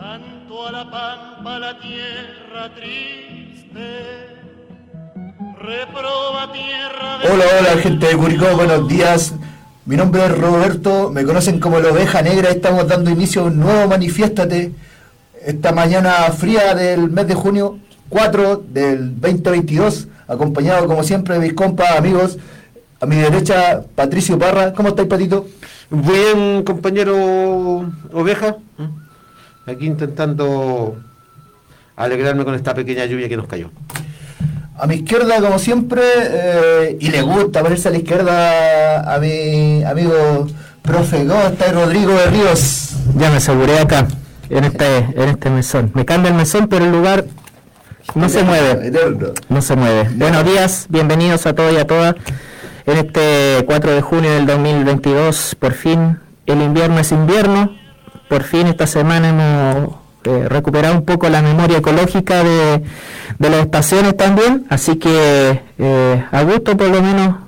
Canto a la pampa, la tierra triste. Reproba tierra de Hola, hola gente de Curicó, buenos días. Mi nombre es Roberto, me conocen como la oveja negra. Estamos dando inicio a un nuevo Manifiéstate. Esta mañana fría del mes de junio 4 del 2022, acompañado como siempre de mis compas, amigos. A mi derecha, Patricio Parra. ¿Cómo estáis, Patito? Bien, compañero Oveja. Aquí intentando alegrarme con esta pequeña lluvia que nos cayó. A mi izquierda, como siempre, eh, y le gusta ponerse a la izquierda a mi amigo profe. ¿Cómo está Rodrigo de Ríos? Ya me aseguré acá, en este, en este mesón. Me cambia el mesón, pero el lugar no se mueve. No se mueve. Buenos días, bienvenidos a todos y a todas. En este 4 de junio del 2022, por fin el invierno es invierno. Por fin esta semana hemos eh, recuperado un poco la memoria ecológica de, de las estaciones también. Así que eh, a gusto por lo menos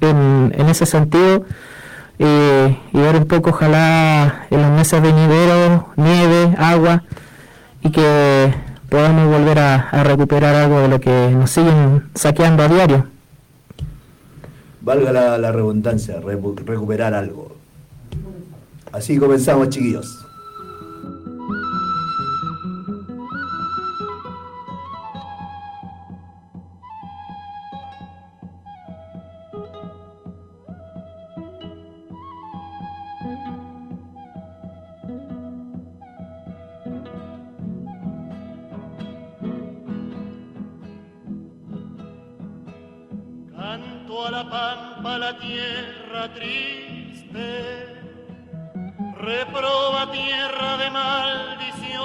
en, ese sentido. eh, y ver un poco ojalá en los meses venideros, nieve, agua y que podamos volver a, recuperar algo de lo que nos siguen saqueando a diario. Valga la, la redundancia, recuperar algo. Así comenzamos, chiquillos. Pampa, la tierra triste. Reproba tierra de maldición.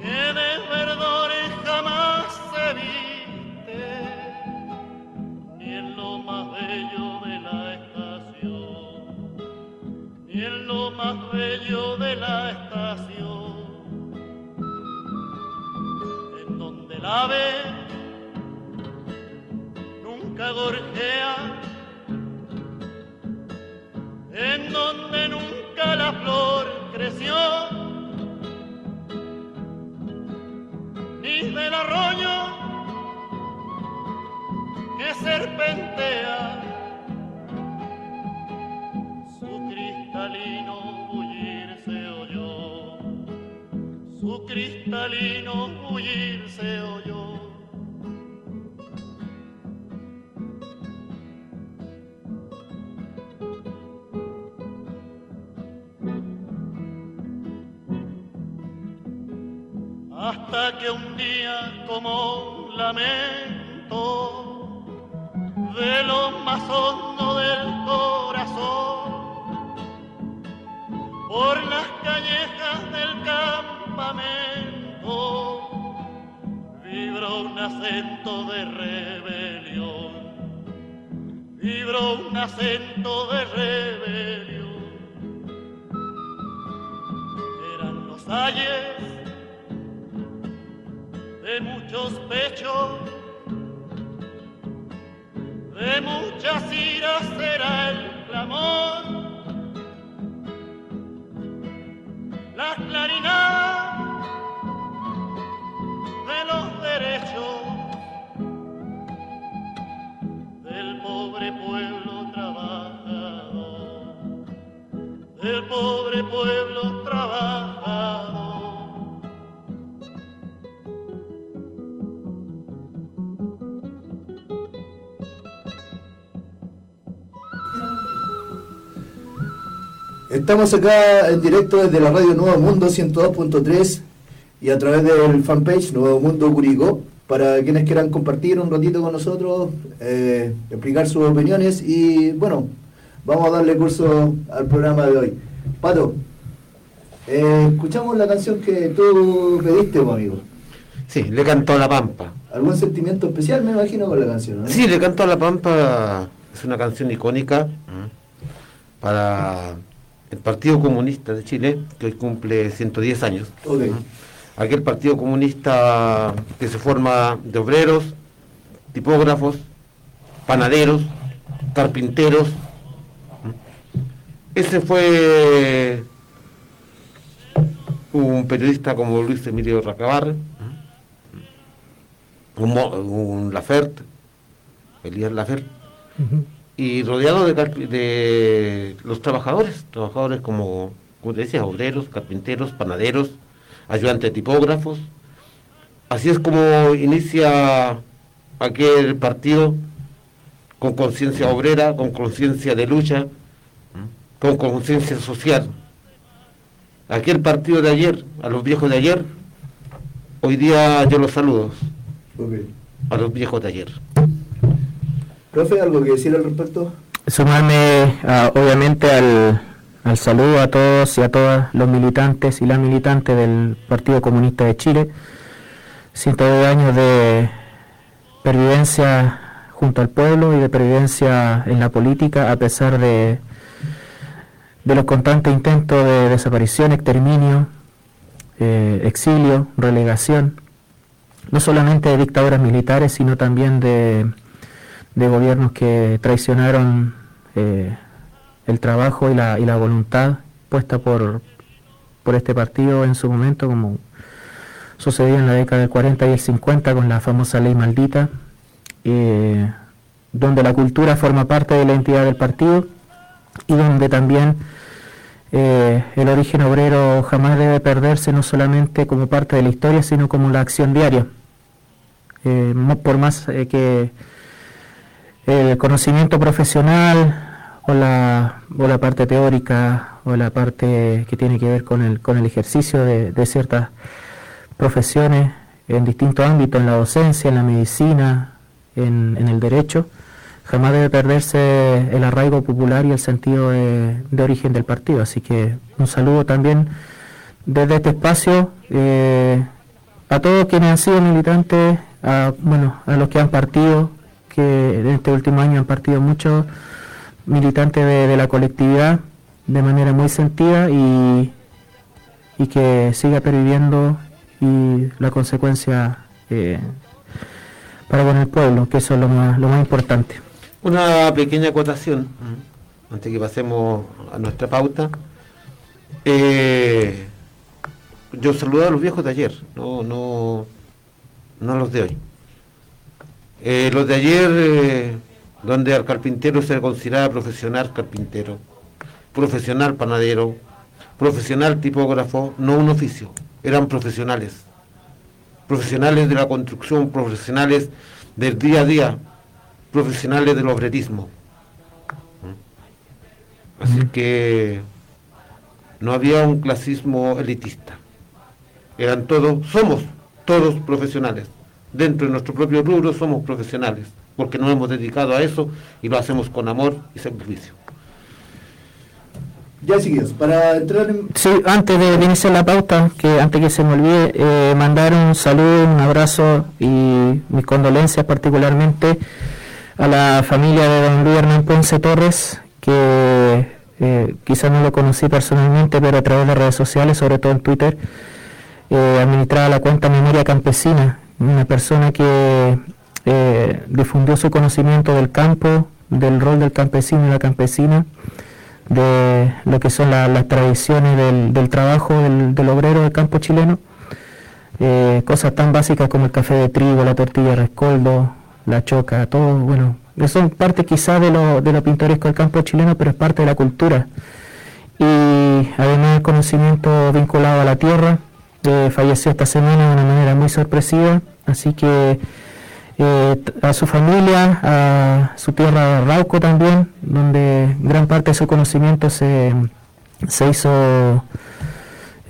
Que de verdores jamás se viste. Ni en lo más bello de la estación. Ni en lo más bello de la estación. En donde el ave gorjea, en donde nunca la flor creció, ni del arroyo que serpentea su cristalino bullir se oyó, su cristalino bullir se oyó. Hasta que un día como lamento de lo más hondo del corazón por las callejas del campamento vibró un acento de rebelión vibró un acento de rebelión. Eran los ayes de muchos pechos, de muchas iras será el clamor, la claridad Estamos acá en directo desde la radio Nuevo Mundo 102.3 y a través del fanpage Nuevo Mundo Curicó para quienes quieran compartir un ratito con nosotros, eh, explicar sus opiniones y bueno, vamos a darle curso al programa de hoy. Pato, eh, escuchamos la canción que tú pediste, pues, amigo. Sí, le cantó a la Pampa. ¿Algún sentimiento especial, me imagino, con la canción? ¿no? Sí, le cantó a la Pampa. Es una canción icónica para el Partido Comunista de Chile, que hoy cumple 110 años. Aquel Partido Comunista que se forma de obreros, tipógrafos, panaderos, carpinteros. Ese fue un periodista como Luis Emilio Racabar, un, un Lafert, Elías Lafert, y rodeado de, de, los trabajadores, trabajadores como, como te decía, obreros, carpinteros, panaderos, ayudantes tipógrafos. Así es como inicia aquel partido con conciencia obrera, con conciencia de lucha, con conciencia social. Aquel partido de ayer, a los viejos de ayer, hoy día yo los saludo. A los viejos de ayer. Profe, ¿algo que decir al respecto? Sumarme obviamente al, al saludo a todos y a todas los militantes y las militantes del Partido Comunista de Chile. 102 años de pervivencia junto al pueblo y de pervivencia en la política a pesar de, de los constantes intentos de desaparición, exterminio, eh, exilio, relegación, no solamente de dictaduras militares, sino también de, de gobiernos que traicionaron eh, el trabajo y la, y la voluntad puesta por, por este partido en su momento, como sucedió en la década del 40 y el 50 con la famosa ley maldita, eh, donde la cultura forma parte de la identidad del partido y donde también eh, el origen obrero jamás debe perderse no solamente como parte de la historia, sino como la acción diaria. Por más que el conocimiento profesional o la, o la parte teórica o la parte que tiene que ver con el, con el ejercicio de, de ciertas profesiones en distintos ámbitos, en la docencia, en la medicina, en, el derecho, jamás debe perderse el arraigo popular y el sentido de, origen del partido. Así que un saludo también desde este espacio eh, a todos quienes han sido militantes, a, bueno, a los que han partido, que en este último año han partido muchos militantes de, la colectividad de manera muy sentida y, y que siga perviviendo y la consecuencia eh, para con el pueblo, que eso es lo más, lo más importante. Una pequeña acotación, antes que pasemos a nuestra pauta. Eh, yo saludo a los viejos de ayer, no, no, no a los de hoy. Eh, los de ayer, eh, donde al carpintero se le consideraba profesional carpintero, profesional panadero, profesional tipógrafo, no un oficio, eran profesionales profesionales de la construcción, profesionales del día a día, profesionales del obrerismo. Así que no había un clasismo elitista. Eran todos, somos todos profesionales. Dentro de nuestro propio rubro somos profesionales, porque nos hemos dedicado a eso y lo hacemos con amor y sacrificio. Ya chiquillos, para entrar en... Sí, antes de iniciar la pauta, que antes que se me olvide, eh, mandar un saludo, un abrazo y mis condolencias particularmente a la familia de don Luis Hernán Ponce Torres, que eh, quizás no lo conocí personalmente, pero a través de redes sociales, sobre todo en Twitter, eh, administraba la cuenta Memoria Campesina, una persona que eh, difundió su conocimiento del campo, del rol del campesino y la campesina, de lo que son las tradiciones del, trabajo del, obrero del campo chileno, eh, cosas tan básicas como el café de trigo, la tortilla de rescoldo, la choca, todo, bueno, son parte quizá de lo, de lo pintoresco del campo chileno, pero es parte de la cultura. Y además el conocimiento vinculado a la tierra, falleció esta semana de una manera muy sorpresiva, así que eh, a su familia, a su tierra Rauco también, donde gran parte de su conocimiento se, se hizo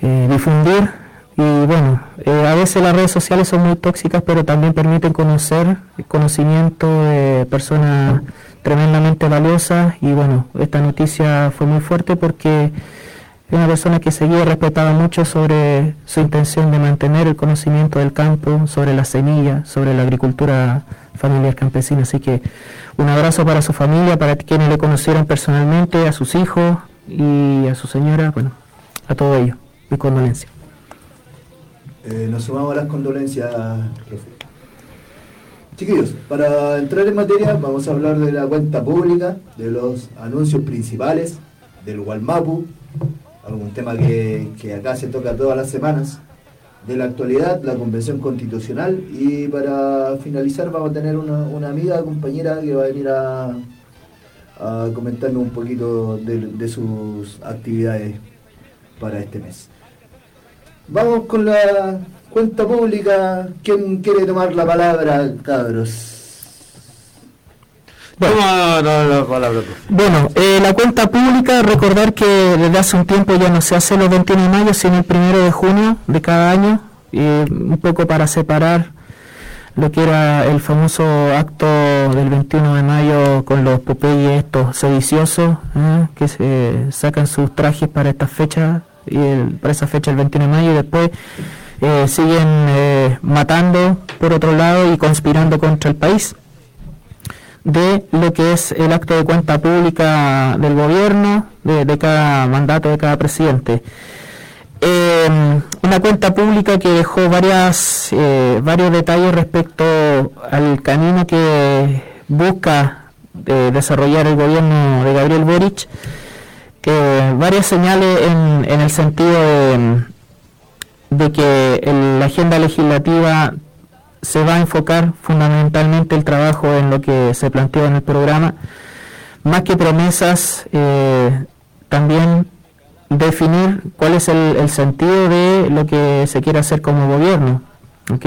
eh, difundir. Y bueno, eh, a veces las redes sociales son muy tóxicas, pero también permiten conocer el conocimiento de personas tremendamente valiosas. Y bueno, esta noticia fue muy fuerte porque una persona que seguía respetaba mucho sobre su intención de mantener el conocimiento del campo, sobre la semilla, sobre la agricultura familiar campesina. Así que un abrazo para su familia, para quienes le conocieron personalmente, a sus hijos y a su señora, bueno, a todo ello. Mi condolencia. Eh, nos sumamos a las condolencias, Chiquillos, para entrar en materia vamos a hablar de la cuenta pública, de los anuncios principales, del Walmapu, algún tema que, que acá se toca todas las semanas, de la actualidad, la convención constitucional y para finalizar vamos a tener una, una amiga, compañera que va a venir a, a comentarnos un poquito de, de sus actividades para este mes. Vamos con la cuenta pública. ¿Quién quiere tomar la palabra, cabros? Bueno, no, no, no, palabra. Bueno, eh, la cuenta pública, recordar que desde hace un tiempo ya no se hace los 21 de mayo, sino el primero de junio de cada año, eh, un poco para separar lo que era el famoso acto del 21 de mayo con los Popeyes estos sediciosos, ¿eh? que se sacan sus trajes para esta fecha, y el- para esa fecha el 21 de mayo, y después eh, siguen eh, matando por otro lado y conspirando contra el país de lo que es el acto de cuenta pública del gobierno, de, cada mandato de cada presidente. Eh, una cuenta pública que dejó varias, eh, varios detalles respecto al camino que busca eh, desarrollar el gobierno de Gabriel Boric, varias señales en, el sentido de, que la agenda legislativa se va a enfocar fundamentalmente el trabajo en lo que se planteó en el programa, más que promesas, eh, también definir cuál es el, sentido de lo que se quiere hacer como gobierno. ¿ok?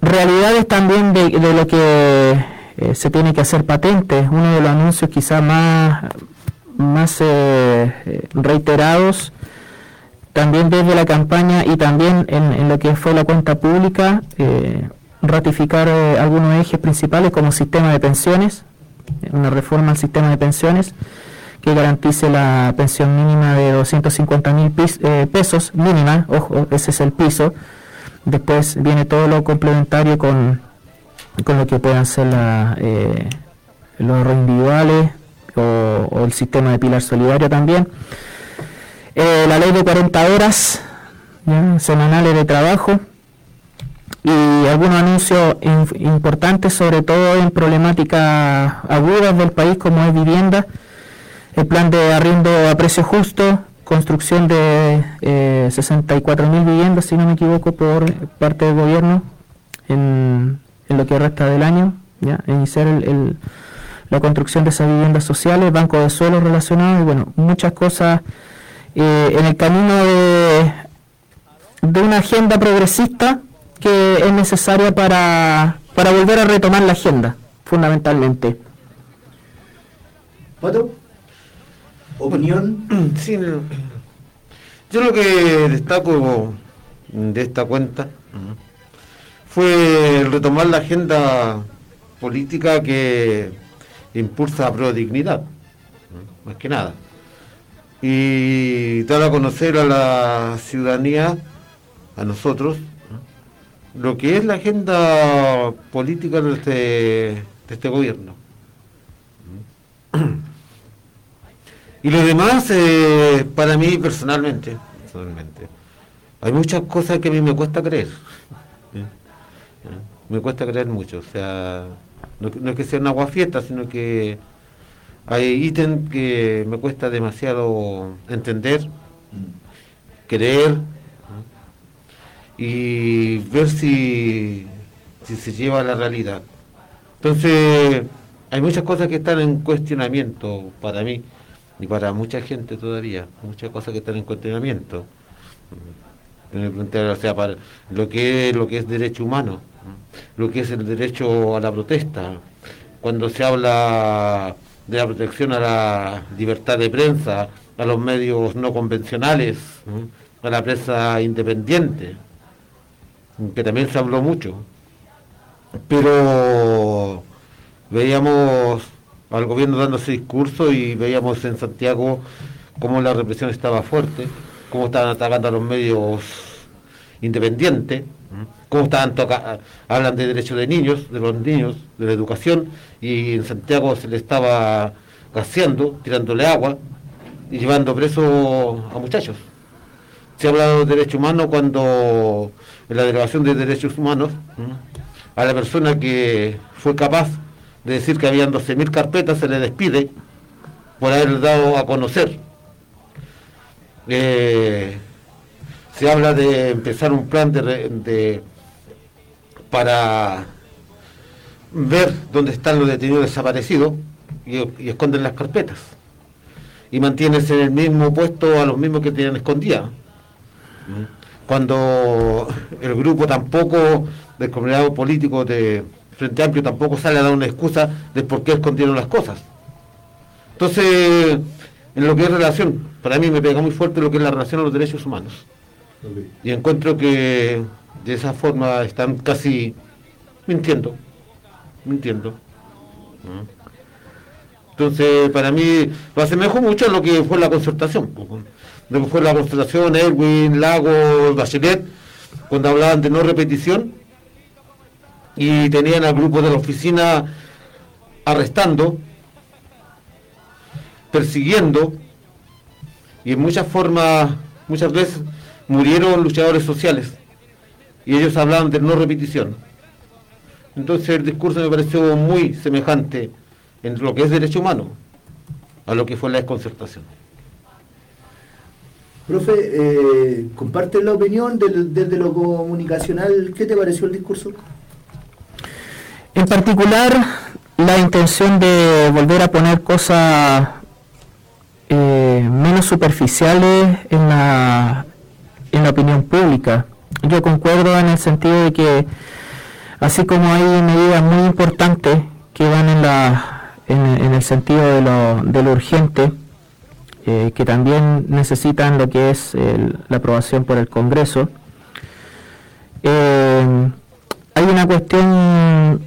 Realidades también de, lo que eh, se tiene que hacer patente. Uno de los anuncios quizás más, más eh, reiterados también desde la campaña y también en, lo que fue la cuenta pública, eh, ratificar eh, algunos ejes principales como sistema de pensiones, una reforma al sistema de pensiones que garantice la pensión mínima de 250 mil pesos, mínima, ojo, ese es el piso. Después viene todo lo complementario con, con lo que puedan ser eh, los ahorros individuales o, o el sistema de pilar solidario también. Eh, la ley de 40 horas semanales de trabajo y algunos anuncios importantes, sobre todo en problemáticas agudas del país como es vivienda, el plan de arriendo a precio justo, construcción de eh, 64 mil viviendas, si no me equivoco, por parte del gobierno en, lo que resta del año, ¿ya? iniciar el- el- la construcción de esas viviendas sociales, banco de suelos relacionados y bueno, muchas cosas eh, en el camino de, de una agenda progresista que es necesaria para, para volver a retomar la agenda, fundamentalmente. ¿Pato? ¿Opinión? Sí, yo lo que destaco de esta cuenta fue retomar la agenda política que impulsa a Pro Dignidad, más que nada. Y dar a conocer a la ciudadanía, a nosotros, ¿no? lo que es la agenda política de este, de este gobierno. Y lo demás, eh, para mí personalmente, personalmente, hay muchas cosas que a mí me cuesta creer. ¿eh? ¿eh? Me cuesta creer mucho. O sea, no, no es que sea una aguafiesta, sino que hay ítems que me cuesta demasiado entender, creer y ver si, si se lleva a la realidad. Entonces, hay muchas cosas que están en cuestionamiento para mí y para mucha gente todavía, muchas cosas que están en cuestionamiento. O sea, para lo que es lo que es derecho humano, ¿no? lo que es el derecho a la protesta, cuando se habla de la protección a la libertad de prensa, a los medios no convencionales, a la prensa independiente, que también se habló mucho. Pero veíamos al gobierno dándose discurso y veíamos en Santiago cómo la represión estaba fuerte, cómo estaban atacando a los medios independientes. Cómo estaban toca hablan de derechos de niños, de los niños, de la educación, y en Santiago se le estaba gaseando, tirándole agua y llevando presos a muchachos. Se ha hablado de derechos humanos cuando en la delegación de derechos humanos a la persona que fue capaz de decir que habían 12.000 carpetas se le despide por haber dado a conocer eh, se habla de empezar un plan de, para ver dónde están los detenidos desaparecidos y, esconden las carpetas y mantienen en el mismo puesto a los mismos que tenían escondidas. Cuando el grupo tampoco del comunidad político de Frente Amplio tampoco sale a dar una excusa de por qué escondieron las cosas. Entonces, en lo que es relación, para mí me pega muy fuerte lo que es la relación a los derechos humanos. Y encuentro que de esa forma están casi mintiendo, mintiendo. Entonces, para mí lo asemejo mucho a lo que fue la concertación. Lo que fue la concertación, Erwin, Lago, Bachelet, cuando hablaban de no repetición y tenían al grupo de la oficina arrestando, persiguiendo y en muchas formas, muchas veces murieron luchadores sociales y ellos hablaban de no repetición. Entonces el discurso me pareció muy semejante en lo que es derecho humano a lo que fue la desconcertación. Profe, eh, comparte la opinión desde lo comunicacional. ¿Qué te pareció el discurso? En particular, la intención de volver a poner cosas eh, menos superficiales en la, en la opinión pública. Yo concuerdo en el sentido de que, así como hay medidas muy importantes que van en, la, en, el sentido de lo, de urgente, eh, que también necesitan lo que es la aprobación por el Congreso, eh, hay una cuestión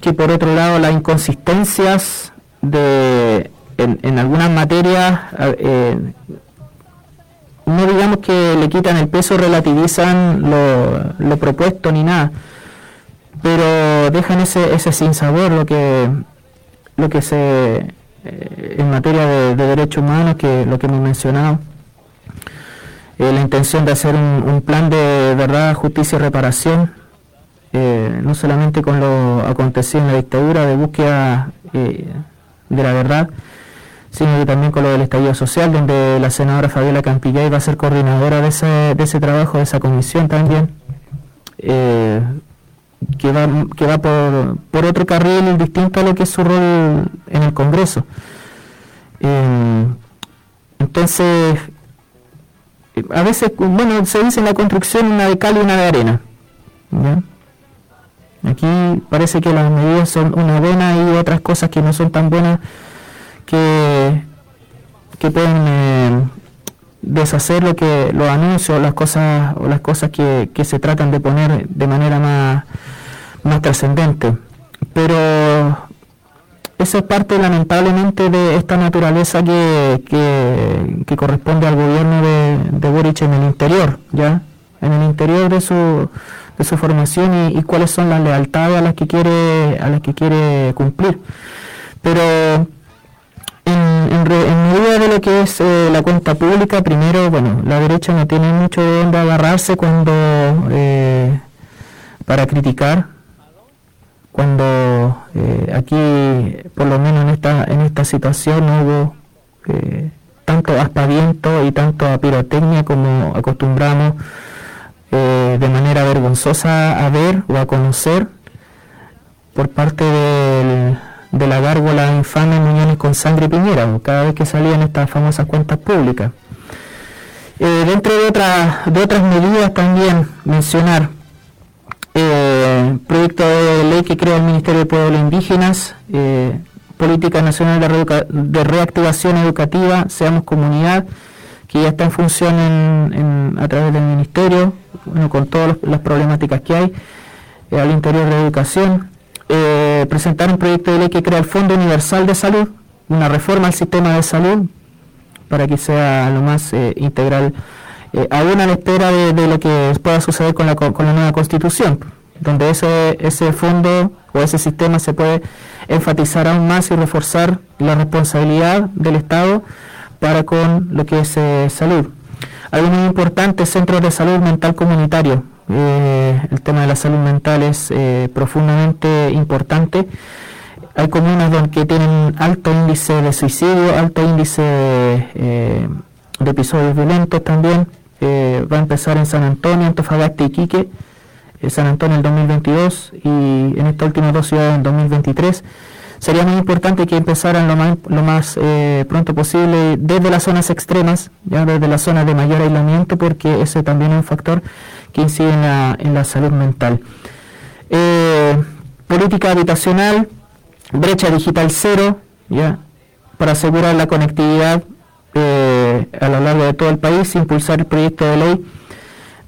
que por otro lado las inconsistencias de en, algunas materias eh, no digamos que le quitan el peso, relativizan lo, propuesto ni nada, pero dejan ese, ese sinsabor lo que, lo que se eh, en materia de, derechos humanos, que lo que hemos mencionado, eh, la intención de hacer un, plan de verdad, justicia y reparación, no solamente con lo acontecido en la dictadura, de búsqueda de la verdad, sino que también con lo del estallido social, donde la senadora Fabiola Campillay va a ser coordinadora de ese, de ese trabajo, de esa comisión también, eh, que va, que va por, por, otro carril distinto a lo que es su rol en el Congreso. Eh, entonces, a veces, bueno, se dice en la construcción una de cal y una de arena. Aquí parece que las medidas son una buena y otras cosas que no son tan buenas que, que pueden eh, deshacer lo que los anuncios las cosas o las cosas que, se tratan de poner de manera más, más trascendente. Pero eso es parte lamentablemente de esta naturaleza que, que, corresponde al gobierno de, de, Boric en el interior ya en el interior de su, de su formación y, y cuáles son las lealtades a las que quiere a las que quiere cumplir. Pero en, medida de lo que es eh, la cuenta pública, primero, bueno, la derecha no tiene mucho de dónde agarrarse cuando eh, para criticar, cuando eh, aquí, por lo menos en esta en esta situación, hubo tanto aspaviento y tanto pirotecnia como acostumbramos de manera vergonzosa a ver o a conocer por parte del de la gárgola infame Muñones con sangre Piñera, cada vez que salían estas famosas cuentas públicas. Eh, dentro de, otras de otras medidas también mencionar eh, proyecto de ley que crea el Ministerio de Pueblos Indígenas, eh, Política Nacional de, Reactivación Educativa, Seamos Comunidad, que ya está en función a través del Ministerio, con todas las problemáticas que hay al interior de educación, presentar un proyecto de ley que crea el Fondo Universal de Salud, una reforma al sistema de salud para que sea lo más eh, integral, eh, aún a la espera de, lo que pueda suceder con la, con la nueva constitución, donde ese, ese fondo o ese sistema se puede enfatizar aún más y reforzar la responsabilidad del Estado para con lo que es eh, salud. Algo muy importante, centros de salud mental comunitario, eh, el tema de la salud mental es eh, profundamente importante. Hay comunas donde tienen alto índice de suicidio, alto índice de, eh, episodios violentos también. Eh, va a empezar en San Antonio, Antofagasta y Quique, San Antonio el 2022 y en estas últimas dos ciudades en 2023. Sería muy importante que empezaran lo más, lo más eh, pronto posible desde las zonas extremas, ya desde las zonas de mayor aislamiento, porque ese también es un factor que incide en la, en la salud mental. política habitacional, brecha digital cero, ya para asegurar la conectividad eh, a lo largo de todo el país, impulsar el proyecto de ley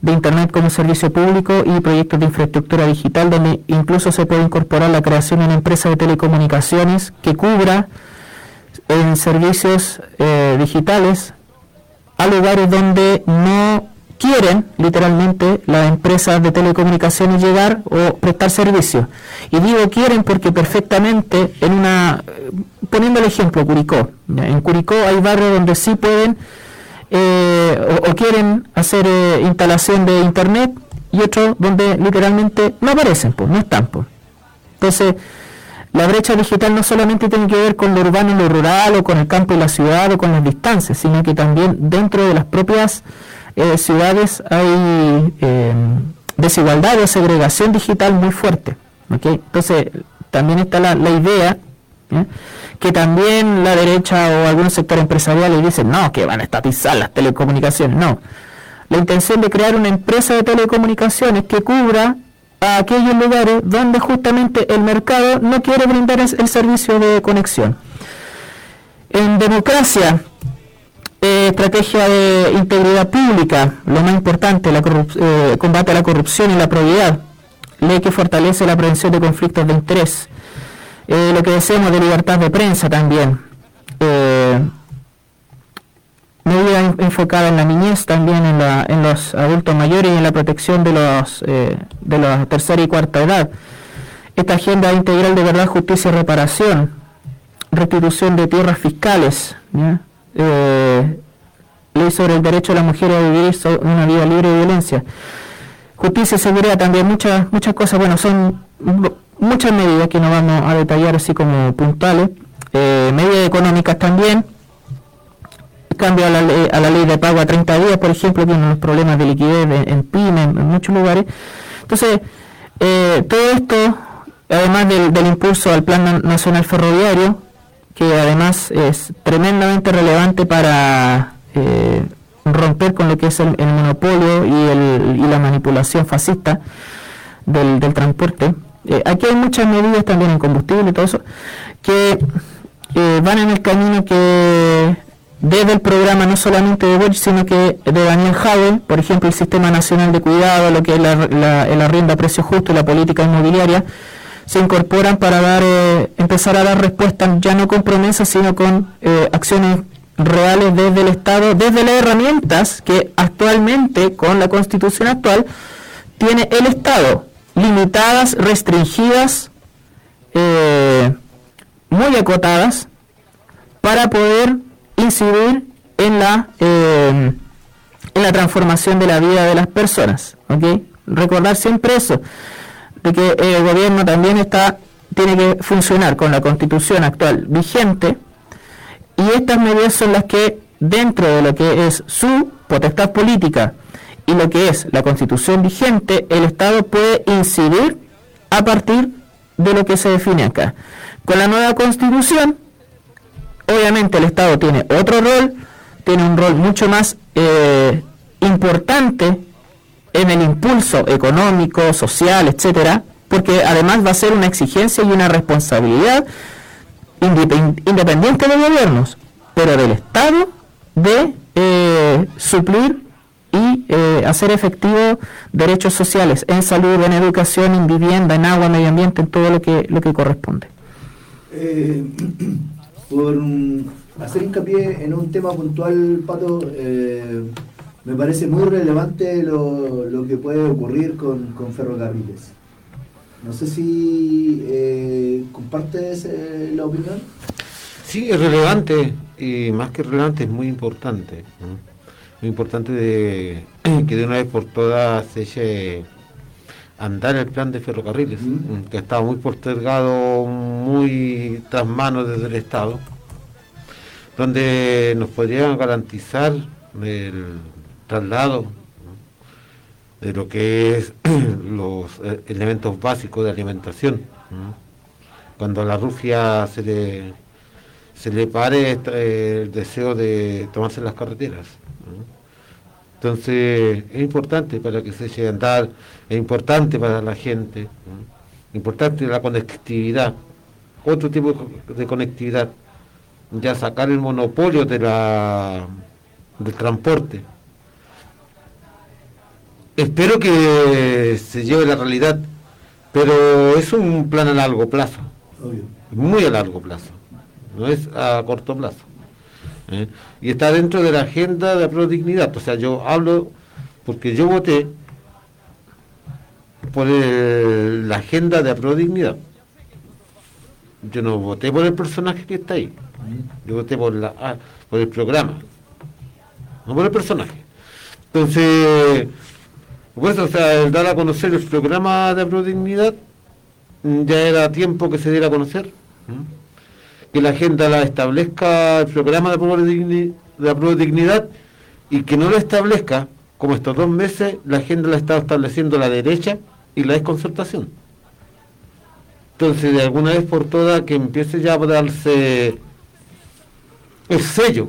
de Internet como servicio público y proyectos de infraestructura digital, donde incluso se puede incorporar la creación de una empresa de telecomunicaciones que cubra en servicios eh, digitales a lugares donde no quieren literalmente las empresas de telecomunicaciones llegar o prestar servicios. Y digo quieren porque perfectamente en una, poniendo el ejemplo, Curicó, en Curicó hay barrios donde sí pueden eh, o, quieren hacer eh, instalación de internet y otros donde literalmente no aparecen, pues no están. Pues. Entonces, la brecha digital no solamente tiene que ver con lo urbano y lo rural o con el campo y la ciudad o con las distancias, sino que también dentro de las propias eh, ciudades hay eh, desigualdad o segregación digital muy fuerte. Entonces, también está la, idea que también la derecha o algunos sectores empresariales dicen, no, que van a estatizar las telecomunicaciones. No. La intención de crear una empresa de telecomunicaciones que cubra a aquellos lugares donde justamente el mercado no quiere brindar el servicio de conexión. En democracia, eh, estrategia de integridad pública, lo más importante, la eh, combate a la corrupción y la probidad, ley que fortalece la prevención de conflictos de interés, eh, lo que decimos de libertad de prensa también, medida enfocada en la niñez, también en, la, en, los adultos mayores y en la protección de los de la tercera y cuarta edad. Esta agenda integral de verdad, justicia y reparación, restitución de tierras fiscales, eh, ley sobre el derecho de la mujer a vivir una vida libre de violencia. Justicia y seguridad también, muchas, muchas cosas, bueno, son muchas medidas que no vamos a detallar así como puntuales. Eh, medidas económicas también, cambio a la, ley, a la ley de pago a 30 días, por ejemplo, que unos problemas de liquidez en, en PYME, en, muchos lugares. Entonces, eh, todo esto, además del impulso al Plan Nacional Ferroviario, que además es tremendamente relevante para eh, romper con lo que es el, monopolio y, el, y, la manipulación fascista del, del transporte. Eh, aquí hay muchas medidas también en combustible y todo eso que eh, van en el camino que desde el programa no solamente de Bosch, sino que de Daniel Howell, por ejemplo, el Sistema Nacional de Cuidado, lo que es la, la, el arriendo a precio justo y la política inmobiliaria, se incorporan para dar, eh, empezar a dar respuestas ya no con promesas, sino con eh, acciones reales desde el Estado, desde las herramientas que actualmente, con la constitución actual, tiene el Estado, limitadas, restringidas, eh, muy acotadas, para poder incidir en la, en la transformación de la vida de las personas. ¿okay? Recordar siempre eso de que el gobierno también está tiene que funcionar con la constitución actual vigente y estas medidas son las que dentro de lo que es su potestad política y lo que es la constitución vigente, el Estado puede incidir a partir de lo que se define acá. Con la nueva constitución, obviamente el Estado tiene otro rol, tiene un rol mucho más eh, importante en el impulso económico, social, etcétera, porque además va a ser una exigencia y una responsabilidad independiente de gobiernos, pero del Estado de eh, suplir y eh, hacer efectivo derechos sociales en salud, en educación, en vivienda, en agua, medio ambiente, en todo lo que lo que corresponde. Eh, por hacer hincapié en un tema puntual, Pato, me parece muy relevante lo, lo que puede ocurrir con, con ferrocarriles. No sé si eh, compartes eh, la opinión. Sí, es relevante y más que relevante es muy importante. Muy importante de, que de una vez por todas se eche andar el plan de ferrocarriles, que estaba muy postergado, muy tras manos desde el Estado, donde nos podrían garantizar del traslado, de lo que es los eh, elementos básicos de alimentación. Cuando a la rufia se le, se le pare eh, el deseo de tomarse las carreteras. Entonces es importante para que se llegue a andar, es importante para la gente, importante la conectividad, otro tipo de conectividad, ya sacar el monopolio de la, del transporte espero que se lleve la realidad, pero es un plan a largo plazo, muy a largo plazo, no es a corto plazo. ¿eh? Y está dentro de la agenda de la dignidad, o sea, yo hablo porque yo voté por la agenda de la dignidad. Yo no voté por el personaje que está ahí, yo voté por, la, ah, por el programa, no por el personaje. Entonces, pues, o sea, el dar a conocer el programa de Prodignidad, mm, ya era tiempo que se diera a conocer. Que la agenda la establezca el programa de la dignidad y que no lo establezca, como estos dos meses, la agenda la está estableciendo la derecha y la desconcertación. Entonces, de alguna vez por todas, que empiece ya a darse el sello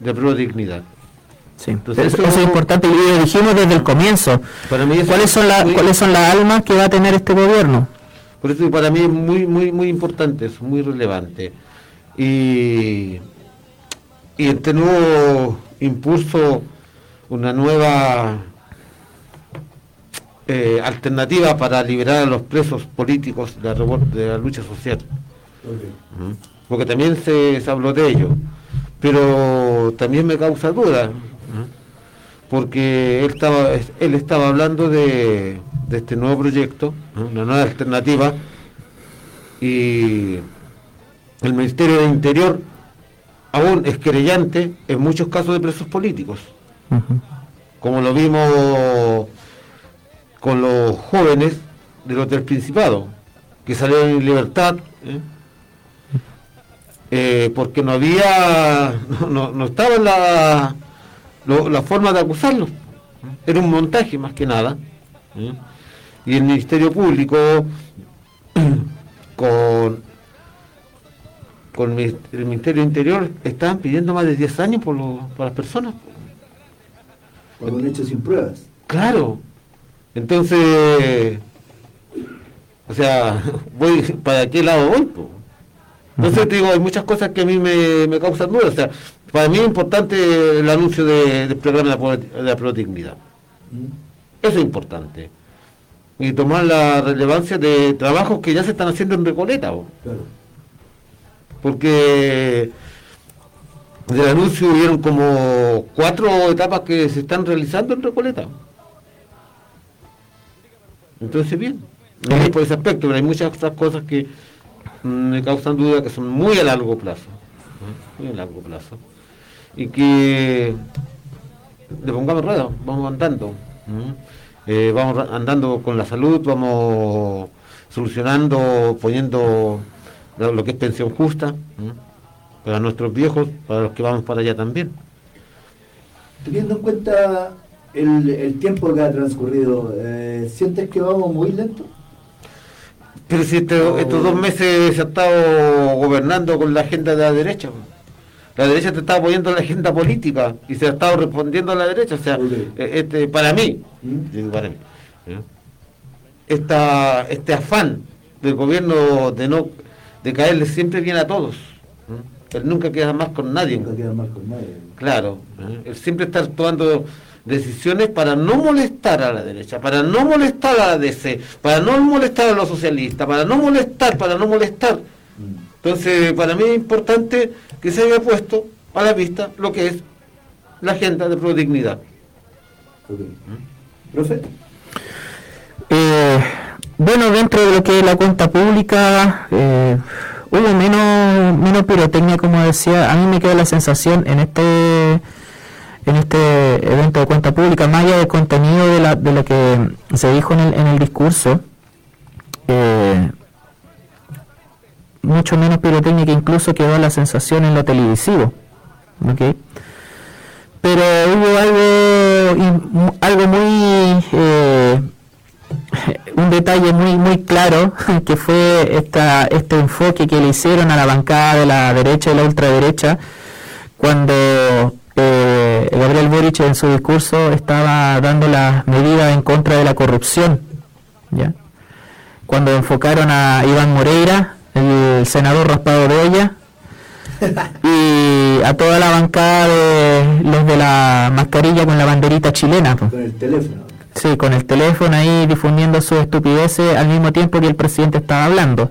de prodignidad. Sí. Entonces, eso, es importante y lo dijimos desde el comienzo. Para mí ¿Cuáles son, las ¿Cuáles son las almas que va a tener este gobierno? Por eso para mí es muy, muy, muy importante, es muy relevante. Y, y este nuevo impulso, una nueva eh, alternativa para liberar a los presos políticos de la, de la lucha social. Porque también se, se habló de ello. Pero también me causa duda porque él estaba, él estaba hablando de, este nuevo proyecto, una nueva alternativa, y el Ministerio de Interior aún es querellante en muchos casos de presos políticos, como lo vimos con los jóvenes del Hotel Principado, que salieron en libertad, ¿eh? Eh, porque no había, no, no estaba en la la forma de acusarlo. Era un montaje más que nada. ¿eh? Y el Ministerio Público, con, con el Ministerio Interior, estaban pidiendo más de 10 años por, las personas. Por un hecho sin pruebas. Claro. Entonces, o sea, voy para qué lado voy. Entonces te digo, hay muchas cosas que a mí me, me causan dudas. O sea, para mí es importante el anuncio del programa de la prodignidad. Mm. Eso es importante. Y tomar la relevancia de trabajos que ya se están haciendo en Recoleta. Porque del anuncio hubieron como cuatro etapas que se están realizando en Recoleta. Entonces, bien, no por ese aspecto, pero hay muchas otras cosas que me causan duda que son muy a largo plazo. Muy a largo plazo y que le pongamos ruedas, vamos andando. Eh, vamos andando con la salud, vamos solucionando, poniendo lo, que es pensión justa para nuestros viejos, para los que vamos para allá también. Teniendo en cuenta el, tiempo que ha transcurrido, eh, ¿sientes que vamos muy lento? Pero si este, estos dos meses se ha estado gobernando con la agenda de la derecha la derecha te está apoyando la agenda política y se ha estado respondiendo a la derecha. O sea, eh, este, para mí, ¿Mm? para este afán del gobierno de no de caerle siempre bien a todos. Él nunca queda más con nadie. Nunca queda más con nadie. Claro, él siempre está tomando decisiones para no molestar a la derecha, para no molestar a la DC, para no molestar a los socialistas, para no molestar, para no molestar. Mm. Entonces, para mí es importante que se haya puesto a la vista lo que es la agenda de prodignidad. ¿Profe? Eh, bueno, dentro de lo que es la cuenta pública, eh, hubo menos, menos pirotecnia, como decía. A mí me queda la sensación en este en este evento de cuenta pública, más allá del contenido de, la, de lo que se dijo en el, en el discurso, eh, mucho menos pirotecnia incluso quedó la sensación en lo televisivo. pero hubo algo, algo muy, eh, un detalle muy muy claro, que fue esta, este enfoque que le hicieron a la bancada de la derecha y la ultraderecha, cuando eh, Gabriel Boric en su discurso estaba dando las medidas en contra de la corrupción, ¿ya? cuando enfocaron a Iván Moreira, el senador raspado de olla, y a toda la bancada de los de la mascarilla con la banderita chilena. Con el teléfono. Sí, con el teléfono ahí difundiendo sus estupideces al mismo tiempo que el presidente estaba hablando.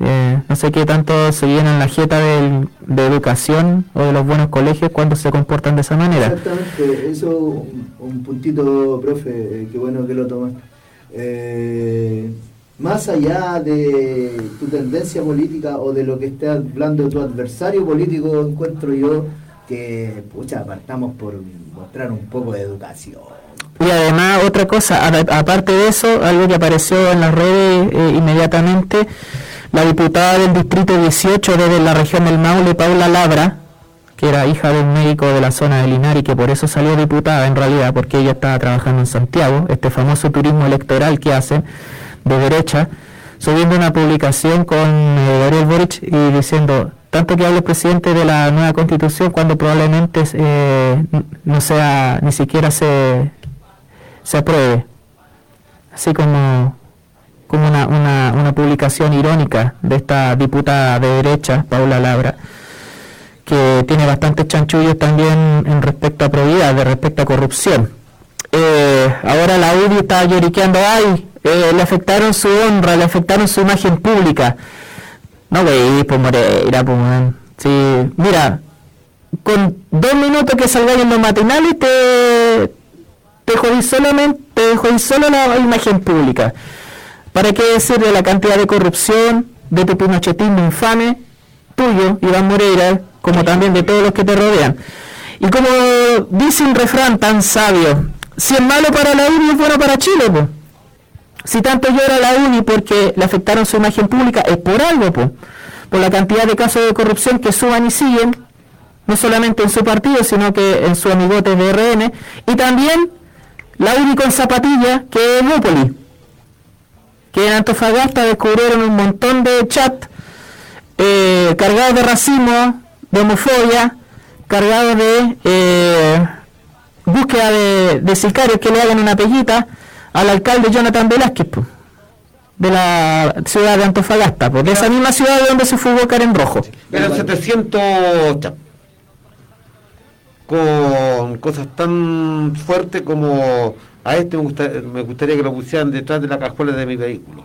Eh, no sé qué tanto se viene en la jeta del- de educación o de los buenos colegios cuando se comportan de esa manera. Exactamente, eso un, un puntito, profe, eh, qué bueno que lo tomas. Eh, más allá de tu tendencia política o de lo que esté hablando tu adversario político, encuentro yo que, pucha, partamos por mostrar un poco de educación. Y además, otra cosa, aparte de eso, algo que apareció en las redes eh, inmediatamente, la diputada del Distrito 18 desde la región del Maule, Paula Labra, que era hija de un médico de la zona de Linares y que por eso salió diputada en realidad, porque ella estaba trabajando en Santiago, este famoso turismo electoral que hacen de derecha, subiendo una publicación con eh, Gabriel Boric y diciendo, tanto que habla el presidente de la nueva constitución cuando probablemente eh, no sea, ni siquiera se, se apruebe. Así como, como una, una, una publicación irónica de esta diputada de derecha, Paula Labra, que tiene bastantes chanchullos también en respecto a probidad, de respecto a corrupción. Eh, ahora la UDI está lloriqueando, ay, eh, le afectaron su honra, le afectaron su imagen pública. No, güey, pues Moreira, pues. Sí, mira, con dos minutos que salgáis en los matinales te, te jodí solamente, te jodí solo la imagen pública. ¿Para qué decir de la cantidad de corrupción, de tu pinochetismo infame, tuyo, Iván Moreira, como también de todos los que te rodean? Y como dice un refrán tan sabio, si es malo para la UNI es bueno para Chile, pues. Si tanto llora la UNI porque le afectaron su imagen pública, es por algo, po. por la cantidad de casos de corrupción que suban y siguen, no solamente en su partido, sino que en su amigote de RN, y también la UNI con zapatilla, que es Mópoli, que en Antofagasta descubrieron un montón de chat eh, cargados de racismo, de homofobia, cargados de eh, búsqueda de, de sicarios que le hagan una pellita al alcalde Jonathan Velázquez, de la ciudad de Antofagasta, po, de esa misma ciudad de donde se fugó Karen Rojo. Eran 700 chap. Con cosas tan fuertes como a este me, gusta- me gustaría que lo pusieran detrás de la cajuela de mi vehículo.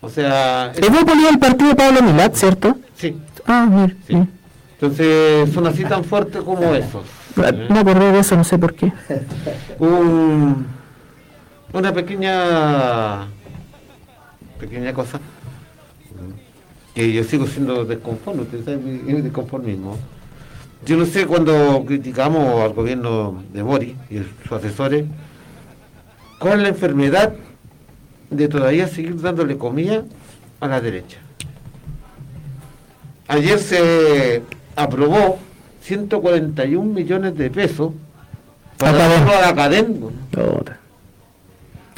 O sea, es- Evópolis el partido de Pablo Milat, ¿cierto? sí, Ah, mira. sí. Entonces son así tan fuertes como esos. Me acordé de eso, no sé por qué. Un- una pequeña pequeña cosa que yo sigo siendo desconforme, ustedes saben mi desconformismo. Yo no sé cuando criticamos al gobierno de Boris y sus asesores, cuál es la enfermedad de todavía seguir dándole comida a la derecha. Ayer se aprobó 141 millones de pesos para darlo a la Academ.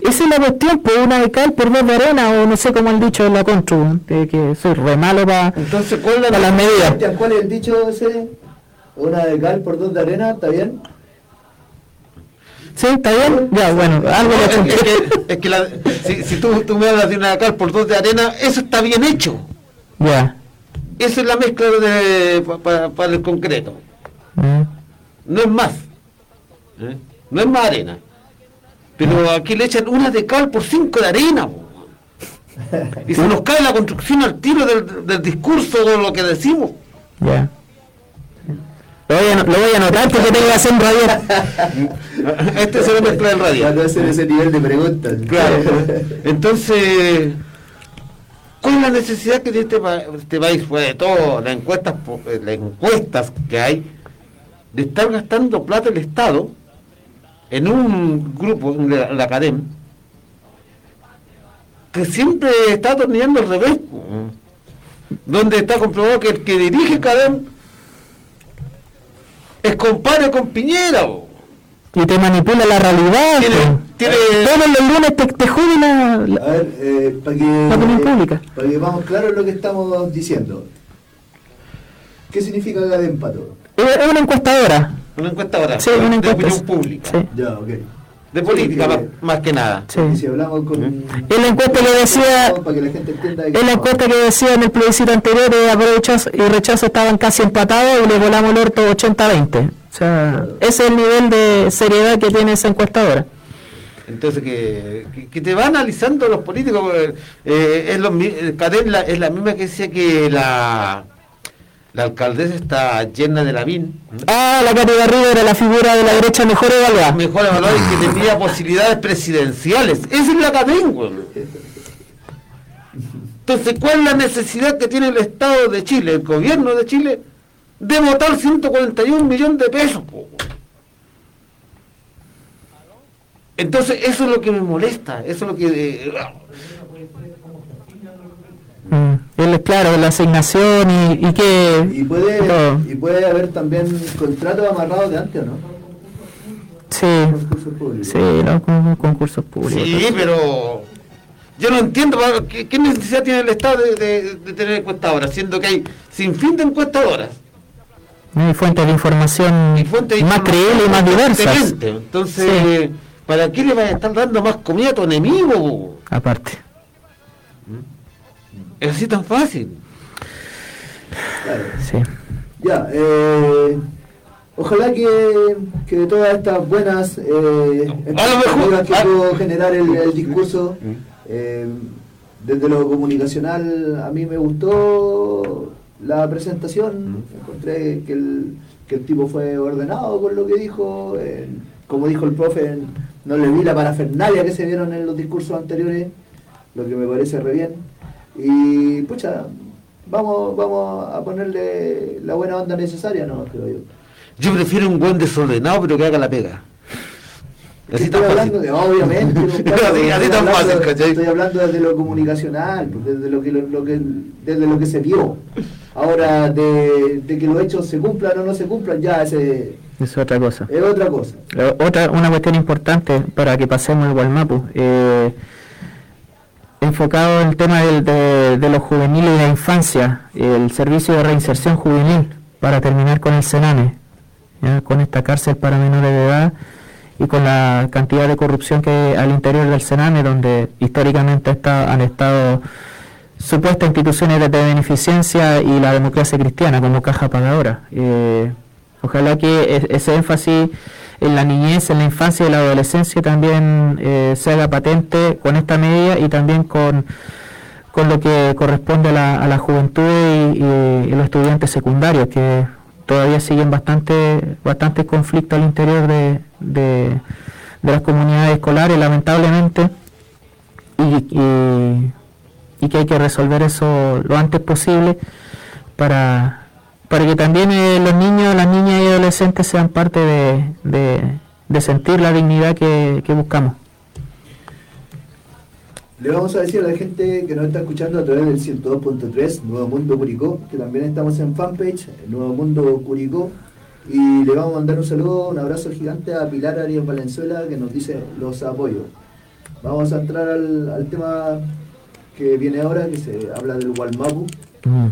Esa es la cuestión, por una de cal por dos de arena, o no sé cómo han dicho en la Contru, de que soy re malo para Entonces, ¿cuál la las medidas. ¿Cuál es el dicho ese? Una de cal por dos de arena, ¿está bien? ¿Sí? ¿Está bien? Ya, bueno, algo No, es, que, es que la- si, si tú, tú me hablas de una cal por dos de arena, eso está bien hecho. Ya. Eso es la mezcla de, pa- pa- para el concreto. Mm. No es más. ¿eh? No es más arena. Pero aquí le echan una de cal por cinco de arena. po. Y se nos cae la construcción al tiro del, del discurso de lo que decimos. Ya. Lo voy, a, lo voy a anotar porque tengo que hacer un radio. Este se lo mezcla. Para no hacer ese nivel de preguntas. Claro. Entonces, ¿cuál es la necesidad que tiene este, este país, fuera de todo, las encuestas, po- eh, las encuestas que hay, de estar gastando plata el Estado en un grupo, en la, la Academ, que siempre está atornillando al revés, donde está comprobado que el que dirige Cadem es compadre con Piñera. bo. Y te manipula la realidad. Tiene-. Tiene- Todos los lunes te, te jode la, la- A ver, eh, para que, La opinión pública. para que vamos claro en lo que estamos diciendo. ¿Qué significa Gadempato? Es es una encuestadora. Una encuesta ahora. Sí, de una encuesta. opinión pública. Sí, Ya, ok. De política, Sí, más, que- más que nada. sí. Si hablamos con... Es la encuesta que decía- Para que la gente entienda... de la encuesta que decía en el plebiscito anterior de aprovechas y rechazo estaban casi empatados y le volamos el orto 80-20. O sea, ese es el nivel de seriedad que tiene esa encuestadora. Entonces, que, que, que te va analizando los políticos. eh, es, Cadel la- es la misma que decía que la, la alcaldesa está llena de lavín. Ah, la Katy Garrido era la figura de la derecha mejor evaluada. Mejor evaluada y que tenía posibilidades presidenciales. Esa es la weón. Entonces, ¿cuál es la necesidad que tiene el Estado de Chile, el gobierno de Chile, de votar 141 millones de pesos? po? Entonces, eso es lo que me molesta, eso es lo que... eh, Mm, claro, la asignación y, y que... Y puede, y puede haber también contratos amarrados de antes, ¿o ¿no? Sí, Concursos públicos. sí, los con- concursos públicos. Sí, pero yo no entiendo ¿para ¿qué, qué necesidad tiene el Estado de, de- de tener encuestadoras, siendo que hay sin fin de encuestadoras Hay fuentes de información y fuentes de más creíbles y más diversas. Entonces, ¿para qué le vas a estar dando más comida a tu enemigo? Aparte. Es así tan fácil. Claro. Sí. Ya, eh, ojalá que, que de todas estas buenas eh, A lo mejor- expectativas que a- pudo generar el, el discurso, eh, desde lo comunicacional a mí me gustó la presentación, encontré que el, que el tipo fue ordenado con lo que dijo, eh, como dijo el profe, no le vi la parafernalia que se vieron en los discursos anteriores, lo que me parece re bien. Y pucha, vamos, vamos a ponerle la buena onda necesaria, no creo yo. Yo prefiero un buen desordenado, pero que haga la pega. Así estoy tan hablando fácil. de, obviamente, no, claro, Así- así estoy tan hablando- fácil, ¿cachai? Estoy hablando desde lo comunicacional, pues, desde lo que, lo, lo que desde lo que se vio. Ahora, de, de que los hechos se cumplan o no se cumplan, ya ese Es otra cosa. es otra cosa. Eh, Otra, una cuestión importante para que pasemos al Gualmapu. Eh, enfocado en el tema del- de, de los juveniles y la infancia, el servicio de reinserción juvenil, para terminar con el Sename, ¿ya? con esta cárcel para menores de edad y con la cantidad de corrupción que hay al interior del Sename, donde históricamente está- han estado supuestas instituciones de beneficencia y la democracia cristiana como caja pagadora. Eh, ojalá que ese énfasis en la niñez, en la infancia y la adolescencia también eh, se haga patente con esta medida y también con, con lo que corresponde a la, a la juventud y, los estudiantes secundarios, que todavía siguen bastante, bastantes conflictos al interior de, de- las comunidades escolares, lamentablemente, y- y que hay que resolver eso lo antes posible para, para que también eh, los niños, las niñas y adolescentes sean parte de, de- de sentir la dignidad que, que buscamos. Le vamos a decir a la gente que nos está escuchando a través del 102.3 Nuevo Mundo Curicó, que también estamos en fanpage Nuevo Mundo Curicó. Y le vamos a mandar un saludo, un abrazo gigante a Pilar Arias Valenzuela que nos dice los apoyos. Vamos a entrar al, al tema que viene ahora, que se habla del Walmapu. Mm.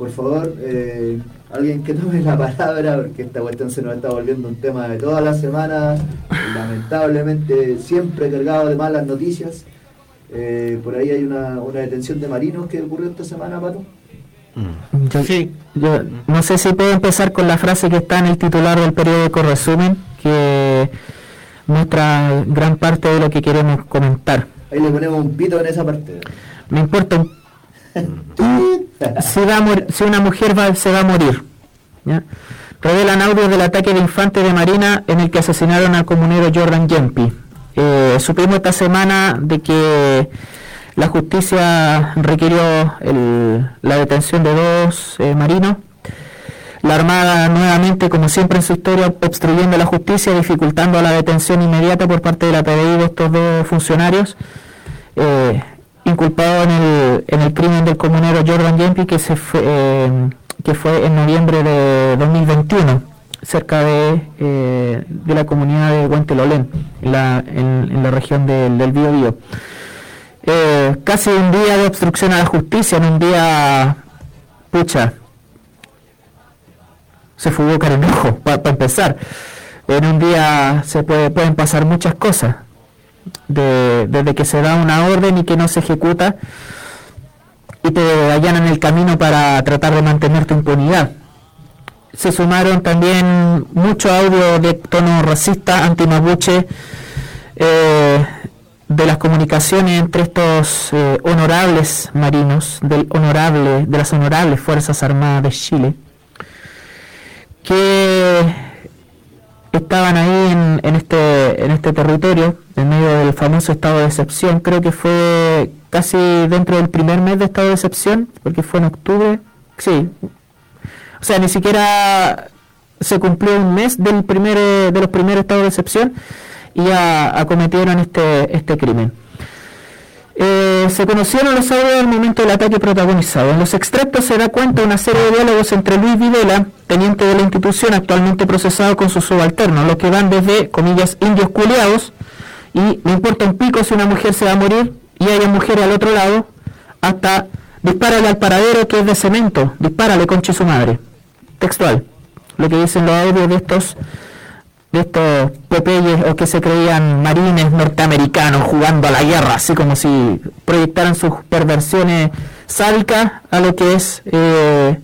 Por favor, eh, alguien que tome la palabra, porque esta cuestión se nos está volviendo un tema de todas las semanas, lamentablemente siempre cargado de malas noticias. Eh, por ahí hay una, una detención de marinos que ocurrió esta semana, Pato. Yo, Sí. yo no sé si puedo empezar con la frase que está en el titular del periódico Resumen, que muestra gran parte de lo que queremos comentar. Ahí le ponemos un pito en esa parte. Me importa un si, va a si una mujer va- se va a morir. ¿ya? Revelan audios del ataque de infantes de Marina en el que asesinaron al comunero Jordan Yempi. Eh, supimos esta semana de que la justicia requirió el- la detención de dos eh, marinos. La Armada nuevamente, como siempre en su historia, obstruyendo la justicia, dificultando la detención inmediata por parte de la PDI de estos dos funcionarios. Eh, inculpado en el, en el crimen del comunero Jordan Yempi que se fue, eh, que fue en noviembre de 2021. cerca de, eh, de la comunidad de Guantelolén, en la, en, la región del, del Bío eh, casi un día de obstrucción a la justicia, en un día, pucha, se fugó Carenujo, para empezar. En un día se puede, pueden pasar muchas cosas, desde que se da una orden y que no se ejecuta y te allanan el camino para tratar de mantener tu impunidad. Se sumaron también mucho audio de tono racista, anti-mapuche, eh, de las comunicaciones entre estos eh, honorables marinos, del honorable, de las honorables Fuerzas Armadas de Chile, que estaban ahí en, en, este, en este territorio, en medio del famoso estado de excepción, creo que fue casi dentro del primer mes de estado de excepción, porque fue en octubre, sí. O sea, ni siquiera se cumplió un mes del primer, de los primeros estados de excepción y ya acometieron este, este crimen. Eh, se conocieron los audios del momento del ataque protagonizado. En los extractos se da cuenta una serie de diálogos entre Luis Videla, teniente de la institución actualmente procesado con su subalterno, lo que van desde, comillas, indios culeados, y me importa un pico si una mujer se va a morir, y hay mujeres al otro lado, hasta dispárale al paradero que es de cemento, dispárale conche su madre. Textual. Lo que dicen los audios de estos de estos Popeyes o que se creían marines norteamericanos jugando a la guerra, así como si proyectaran sus perversiones sádicas a lo que es eh,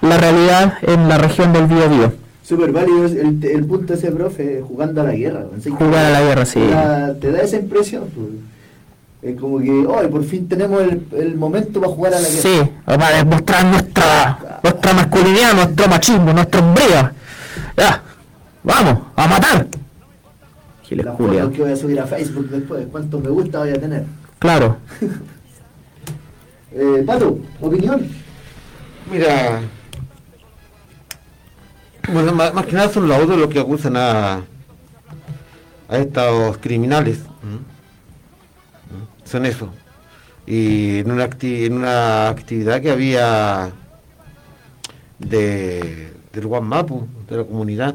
la realidad en la región del Biobío. Súper válido el, el, punto ese, profe, jugando a la guerra. Jugar a la guerra, sí. te da esa impresión. Pues. Es como que hoy por fin tenemos el, el, momento para jugar a la guerra. Sí, para demostrar nuestra, nuestra masculinidad, nuestro machismo, nuestro hombría. Ya, vamos, a matar. La foto que voy a subir a Facebook después, cuántos me gusta voy a tener. Claro. eh, Pato, opinión. Mira, bueno, más, que nada son los autos los que acusan a, a estos criminales son eso. Y en una, en una actividad que había de, del Guamapu, de la comunidad.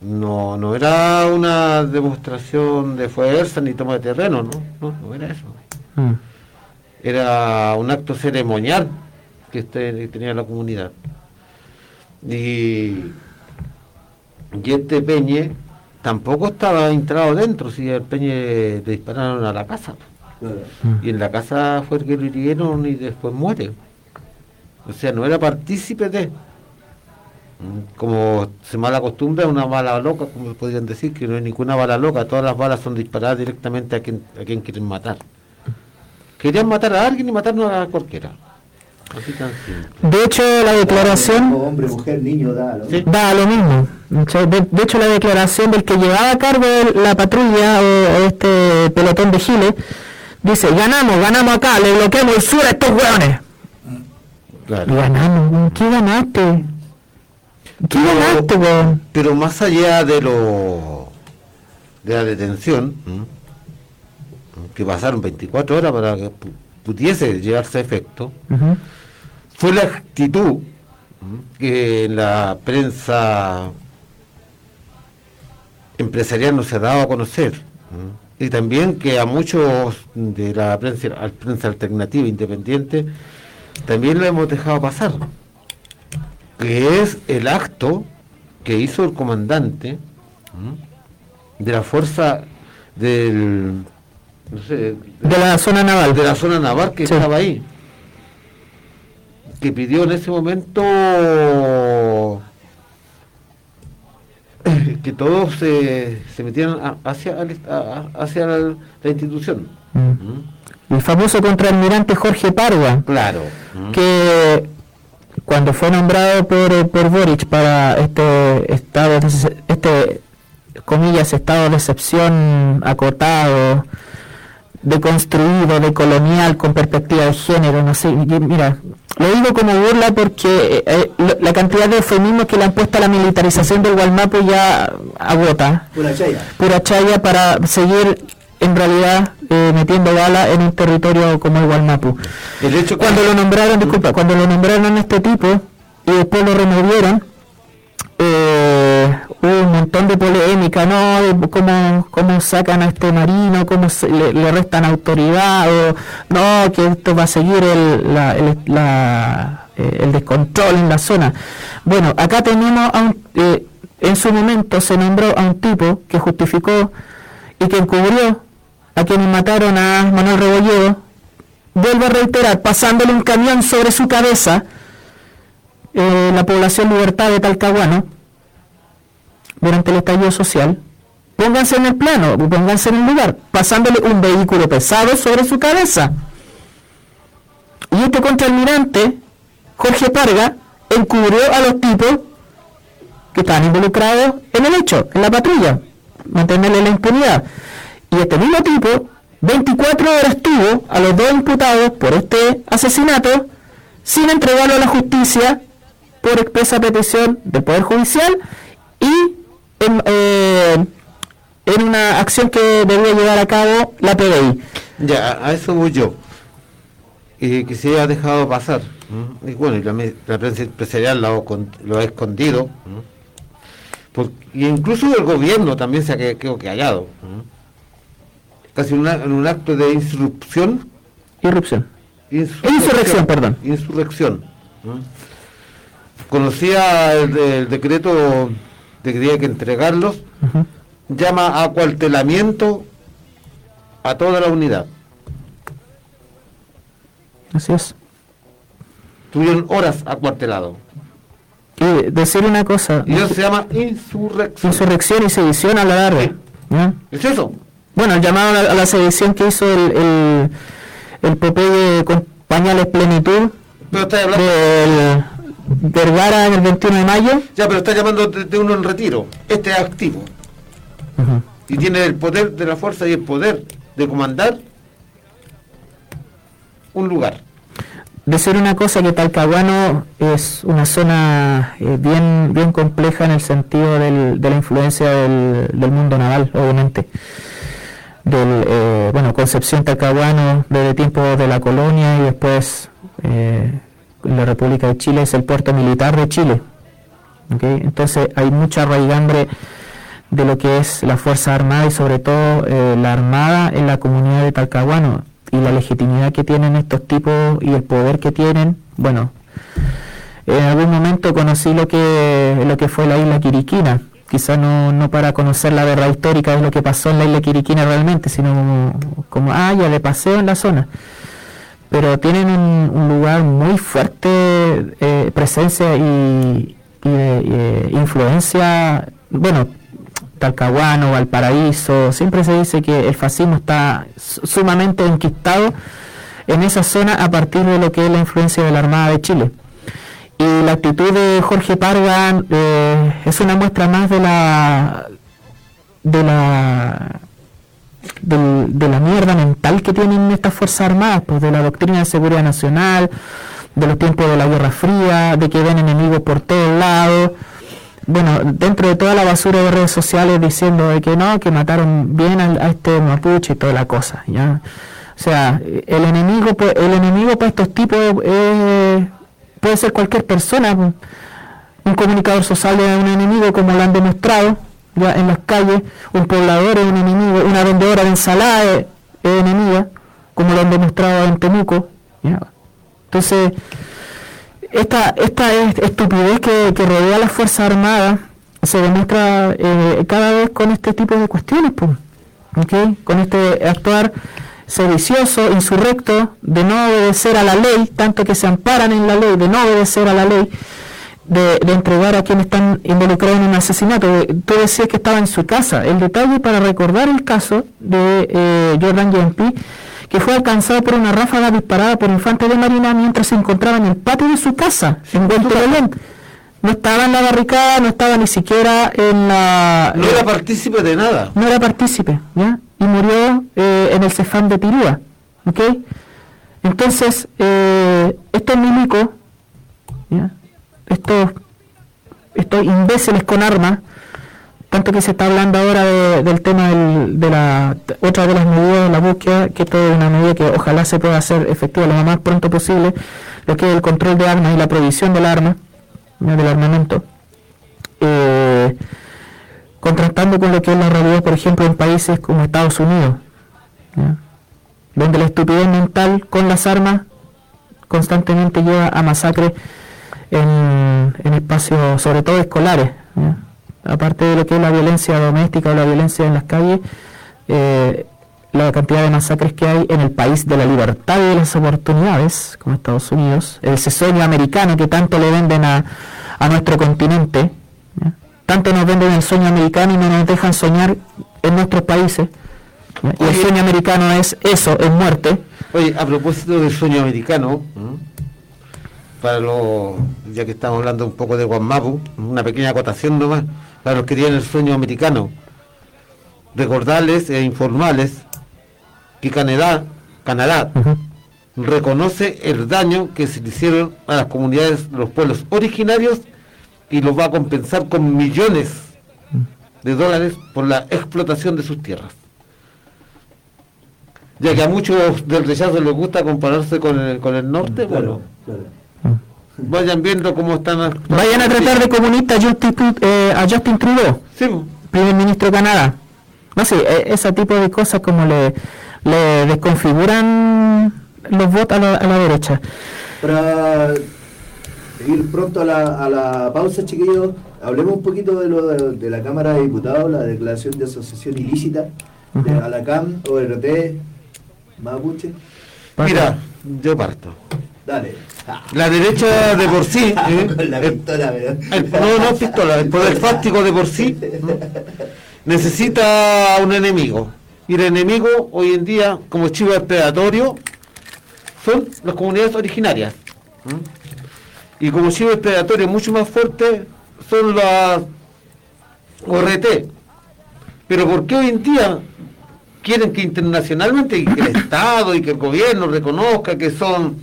No, no era una demostración de fuerza ni toma de terreno, no, no, no era eso. Mm. Era un acto ceremonial que este, tenía la comunidad. Y, y este Peñe tampoco estaba entrado dentro, si el Peñe le dispararon a la casa. Y en la casa fue el que lo hirieron y después muere. O sea, no era partícipe de. Como se mala costumbre, una bala loca, como podrían decir, que no hay ninguna bala loca, todas las balas son disparadas directamente a quien, a quien quieren matar. Querían matar a alguien y matarnos a cualquiera. De hecho, la declaración. Hombre, mujer, niño, da lo, da lo mismo. De, hecho, la declaración del que llevaba a cargo la patrulla o, este pelotón de Giles Dice, ganamos, ganamos acá, le bloqueamos el sur a estos hueones. Claro. Ganamos, ¿qué ganaste? Pero más allá de lo de la detención, que pasaron 24 horas para que pudiese llevarse a efecto, fue la actitud que la prensa empresarial no se ha dado a conocer y también que a muchos de la prensa, prensa alternativa independiente también lo hemos dejado pasar, que es el acto que hizo el comandante de la fuerza del de la zona naval de la zona naval que estaba ahí que pidió en ese momento que todos se, se metieran hacia, hacia la, institución. Mm. El famoso contraalmirante Jorge Parga, claro. que cuando fue nombrado por, por Boric para este estado, este comillas, estado de excepción acotado, deconstruido, de colonial, con perspectiva de género, no sé, mira, lo digo como burla porque eh, eh, la cantidad de eufemismos que le han puesto a la militarización del Gualmapo ya agota. Pura chaya. Pura chaya para seguir en realidad eh, metiendo bala en un territorio como el Gualmapu. El hecho cuando lo nombraron, disculpa, cuando lo nombraron a este tipo y después lo removieron, eh, hubo un montón de polémica, ¿no? Cómo, cómo sacan a este marino, cómo se, le, le restan autoridad, o no, que esto va a seguir el, la, el, la, eh, el descontrol en la zona. Bueno, acá tenemos, a un, eh, en su momento se nombró a un tipo que justificó y que encubrió a quienes mataron a Manuel Rebolledo, vuelvo a reiterar, pasándole un camión sobre su cabeza, eh, la población Libertad de Talcahuano, durante el estallido social, pónganse en el plano, pónganse en el lugar, pasándole un vehículo pesado sobre su cabeza. Y este contraalmirante, Jorge Parga, encubrió a los tipos que estaban involucrados en el hecho, en la patrulla, mantenerle la impunidad. Y este mismo tipo, 24 horas tuvo a los dos imputados por este asesinato sin entregarlo a la justicia por expresa petición del Poder Judicial y en, eh, una acción que debía llevar a cabo la PDI. Ya, a eso voy yo. Eh, que se ha dejado pasar. Y bueno, y la, la prensa empresarial lo, lo ha escondido. ¿m? Por- y incluso el gobierno también se ha que- quedado callado. Casi una- en un acto de insurrección. Irrupción. Insurrección, Insurrección, perdón. Insurrección. Conocía el, de- el decreto de que tenía que entregarlos. Llama a acuartelamiento a toda la unidad. Así es. Tuvieron horas acuartelados. Y decir una cosa, Y eso se llama insurrección. insurrección y sedición a la larga. ¿Es eso? Bueno, el llamado a la, a la sedición que hizo el, el, el Popeye con pañales plenitud Pero está hablando, del Vergara en el 21 de mayo. ya, pero está llamando de, de uno en retiro. Este es activo. Y tiene el poder de la fuerza y el poder de comandar un lugar. Decir una cosa que Talcahuano es una zona eh, bien bien compleja en el sentido del- de la influencia del, del mundo naval, obviamente. Del, eh, bueno, Concepción Talcahuano desde tiempos de la colonia y después eh, la República de Chile es el puerto militar de Chile. ¿ok? Entonces hay mucha raigambre de lo que es la Fuerza Armada y sobre todo eh, la Armada en la comunidad de Talcahuano y la legitimidad que tienen estos tipos y el poder que tienen. Bueno, en algún momento conocí lo que, lo que fue la isla Quiriquina, quizá no, no para conocer la verdad histórica de lo que pasó en la isla Quiriquina realmente, sino como, como ah, ya de paseo en la zona. Pero tienen un, lugar muy fuerte, eh, presencia y, y de influencia, bueno, Talcahuano, Valparaíso, siempre se dice que el fascismo está su- sumamente enquistado en esa zona a partir de lo que es la influencia de la Armada de Chile. Y la actitud de Jorge Parga eh, es una muestra más de la de la de la mierda mental que tienen estas fuerzas armadas, pues de la doctrina de seguridad nacional, de los tiempos de la Guerra Fría, de que ven enemigos por todos lados. Bueno, dentro de toda la basura de redes sociales diciendo de que no, que mataron bien a, este mapuche y toda la cosa, ¿ya? O sea, el enemigo, pues, el enemigo para estos tipos eh, puede ser cualquier persona. Un comunicador social es un enemigo, como lo han demostrado ya en las calles. Un poblador es un enemigo. Una vendedora de ensalada es, enemiga, como lo han demostrado en Temuco. Entonces, esta, esta es- estupidez que, que rodea a las Fuerzas Armadas se demuestra eh, cada vez con este tipo de cuestiones, pues, ¿ok? con este actuar sedicioso, insurrecto, de no obedecer a la ley, tanto que se amparan en la ley, de no obedecer a la ley, de, de entregar a quienes están involucrados en un asesinato. Tú decías que estaba en su casa. El detalle para recordar el caso de eh, Jordan Yempi, que fue alcanzado por una ráfaga disparada por infantes de marina mientras se encontraba en el patio de su casa, en Hueltelolén. No estaba en la barricada, no estaba ni siquiera en la... No era partícipe de nada. no era partícipe, ¿ya? Y murió eh, en el Cefam de Pirúa, ¿ok? Entonces, eh, estos milicos, ¿ya? Estos, estos imbéciles con armas, tanto que se está hablando ahora de- del tema de la otra de las medidas de la búsqueda, que esto es una medida que ojalá se pueda hacer efectiva lo más pronto posible, lo que es el control de armas y la provisión del arma, del armamento eh, contrastando con lo que es la realidad, por ejemplo, en países como Estados Unidos, donde la estupidez mental con las armas constantemente lleva a masacres en, espacios, sobre todo escolares. Aparte de lo que es la violencia doméstica o la violencia en las calles, eh, la cantidad de masacres que hay en el país de la libertad y de las oportunidades, como Estados Unidos, ese sueño americano que tanto le venden a, a nuestro continente, tanto nos venden el sueño americano y no nos dejan soñar en nuestros países. Y el sueño americano es eso, es muerte. Oye, a propósito del sueño americano, para los, ya que estamos hablando un poco de Guamapu, una pequeña acotación nomás, para los que tienen el sueño americano, recordarles e informarles que Canadá, Canadá reconoce el daño que se le hicieron a las comunidades de los pueblos originarios y los va a compensar con millones de dólares por la explotación de sus tierras. Ya que a muchos del rechazo les gusta compararse con el, con el norte, bueno, vayan viendo cómo están. Vayan a tratar de comunista a Justin, eh, a Justin Trudeau, primer ministro de Canadá. No sé, e, ese tipo de cosas como le le desconfiguran los votos a la, derecha. Para ir pronto a la, a la pausa, chiquillos, hablemos un poquito de, lo, de, la Cámara de Diputados, la declaración de asociación ilícita de Alacam, ORT, Mapuche. Mira, yo parto. Dale. La derecha de por sí. ¿eh? la pistola, no, no pistola, el poder fáctico de por sí necesita un enemigo. Y el enemigo hoy en día, como chivo expiatorio, son las comunidades originarias. Y como chivo expiatorio mucho más fuerte son las ORT. Pero ¿por qué hoy en día quieren que internacionalmente y que el Estado y que el gobierno reconozca que son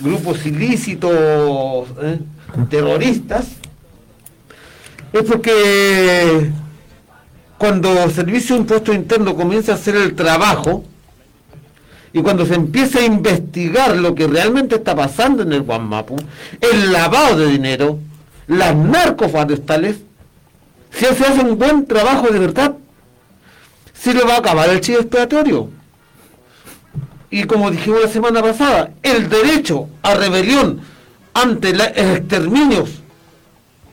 grupos ilícitos, eh, terroristas? Es porque cuando Servicio de Impuesto Interno comienza a hacer el trabajo y cuando se empieza a investigar lo que realmente está pasando en el Guamapu, el lavado de dinero, las narcoforestales, si se hace un buen trabajo de verdad, se le va a acabar el chivo expiatorio. Y como dijimos la semana pasada, el derecho a rebelión ante los exterminios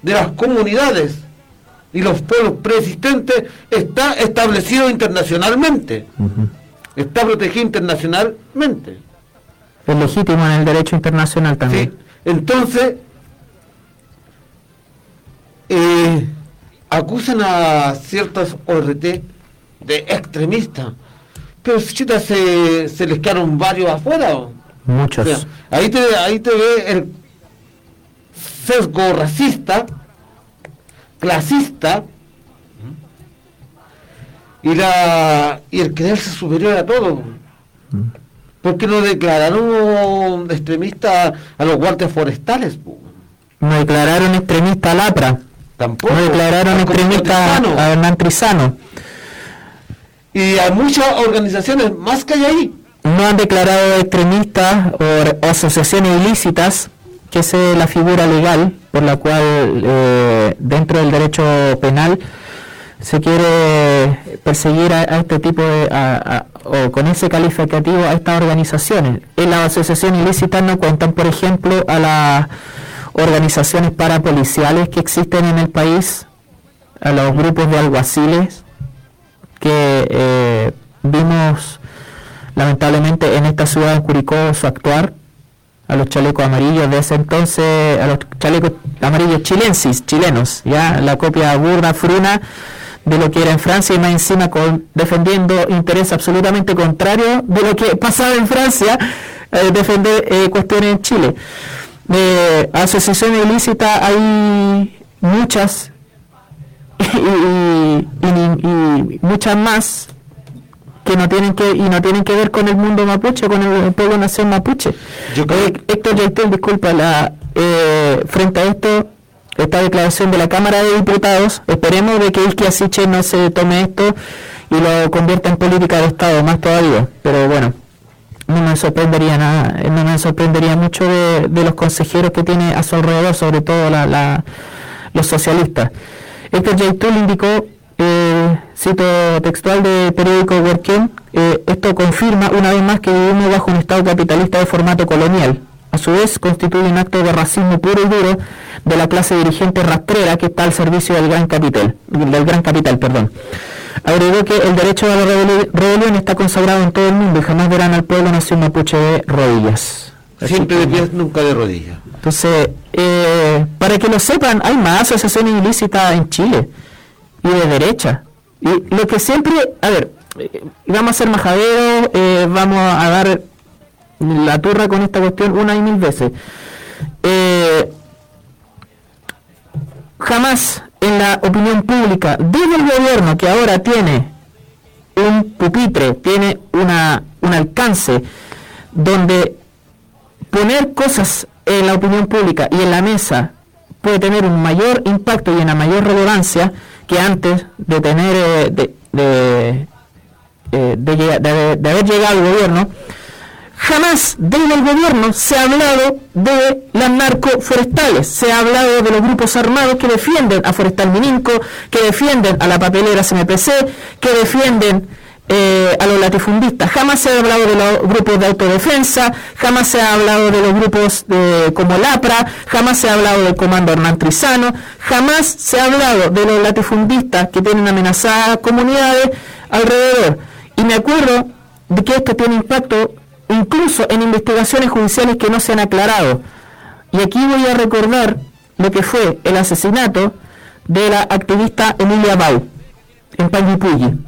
de las comunidades y los pueblos preexistentes está establecido internacionalmente. Está protegido internacionalmente. Es legítimo en el derecho internacional también. Sí. Entonces, eh, acusan a ciertas ORT de extremistas, pero chita, se, se les quedaron varios afuera. Muchos. ahí, te, ahí te ve el sesgo racista clasista y la y el creerse superior a todo. porque no declararon extremista a los guardias forestales? No declararon extremista a Lapra. Tampoco. No declararon extremista a Hernán Trizano. Y a muchas organizaciones más que hay ahí. No han declarado extremistas o asociaciones ilícitas que es la figura legal por la cual eh, dentro del derecho penal se quiere perseguir a, este tipo de, o con ese calificativo a estas organizaciones. En las asociaciones ilícitas no cuentan, por ejemplo, a las organizaciones parapoliciales que existen en el país, a los grupos de alguaciles que eh, vimos lamentablemente en esta ciudad de Curicó su actuar a los chalecos amarillos de ese entonces, a los chalecos amarillos chilensis, chilenos, ya la copia burda, fruna de lo que era en Francia y más encima con, defendiendo intereses absolutamente contrarios de lo que pasaba en Francia, eh, defender eh, cuestiones en Chile. Eh, asociaciones ilícitas hay muchas y muchas más que no tienen que y no tienen que ver con el mundo mapuche, con el, pueblo nación mapuche. Yo creo... Eh, Héctor disculpa, la, frente a esto, esta declaración de la Cámara de Diputados, esperemos de que el Asiche no se tome esto y lo convierta en política de Estado, más todavía. Pero bueno, no me sorprendería nada, no me sorprendería mucho de, los consejeros que tiene a su alrededor, sobre todo la, los socialistas. Este J. Indicó, eh, cito textual de periódico Working, eh, esto confirma una vez más que vivimos bajo un Estado capitalista de formato colonial. A su vez, constituye un acto de racismo puro y duro de la clase dirigente rastrera que está al servicio del gran capital, del gran capital, perdón. Agregó que el derecho a la rebelión está consagrado en todo el mundo y jamás verán al pueblo nación mapuche de rodillas. Siempre de pies, nunca de rodillas. Entonces, eh, para que lo sepan, hay más asociaciones ilícitas en Chile y de derecha. Y lo que siempre, a ver, eh, vamos a ser majaderos, eh, vamos a dar la turra con esta cuestión una y mil veces. jamás en la opinión pública, desde el gobierno que ahora tiene un pupitre, tiene una, un alcance donde poner cosas en la opinión pública y en la mesa puede tener un mayor impacto y una mayor relevancia que antes de tener eh, de, de, eh, de, haber llegado al gobierno jamás desde el gobierno se ha hablado de las narcoforestales, se ha hablado de los grupos armados que defienden a Forestal Mininco, que defienden a la papelera CMPC, que defienden eh, a los latifundistas. Jamás se ha hablado de los grupos de autodefensa, jamás se ha hablado de los grupos de, como LAPRA, jamás se ha hablado del Comando Hernán Trizano, jamás se ha hablado de los latifundistas que tienen amenazadas comunidades alrededor. Y me acuerdo de que esto tiene impacto incluso en investigaciones judiciales que no se han aclarado. Y aquí voy a recordar lo que fue el asesinato de la activista Emilia Bau en Panguipulli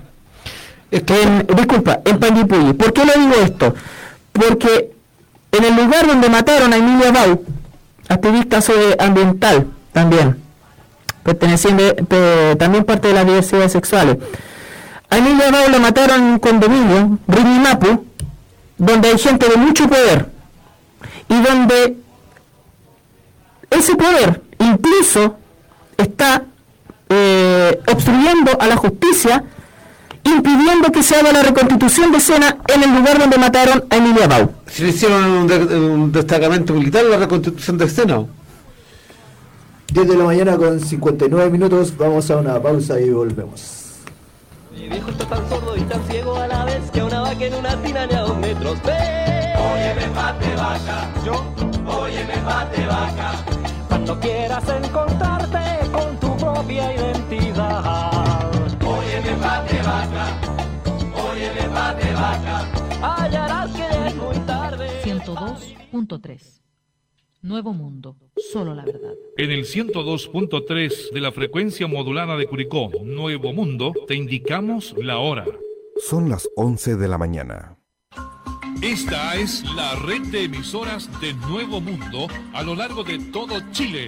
en, disculpa, en Panguipulli. ¿Por qué le digo esto? Porque en el lugar donde mataron a Emilia Bau, activista ambiental también, perteneciente también parte de las diversidades sexuales, a Emilia Bau la mataron en un condominio, Rinimapu, donde hay gente de mucho poder y donde ese poder incluso está eh, obstruyendo a la justicia impidiendo que se haga la reconstitución de escena en el lugar donde mataron a Emilia Bau. ¿Se le hicieron un, destacamento militar la reconstitución de escena? 10 de la mañana con 59 minutos, vamos a una pausa y volvemos. Mi viejo está tan sordo y tan ciego a la vez que a una vaca en una tina ni a dos metros ve. Óyeme pate vaca, yo, óyeme pate vaca. Cuando quieras encontrarte con tu propia identidad. que es muy tarde. 102.3 Nuevo Mundo, solo la verdad. En el 102.3 de la frecuencia modulada de Curicó, Nuevo Mundo, te indicamos la hora. Son las 11 de la mañana. Esta es la red de emisoras de Nuevo Mundo a lo largo de todo Chile.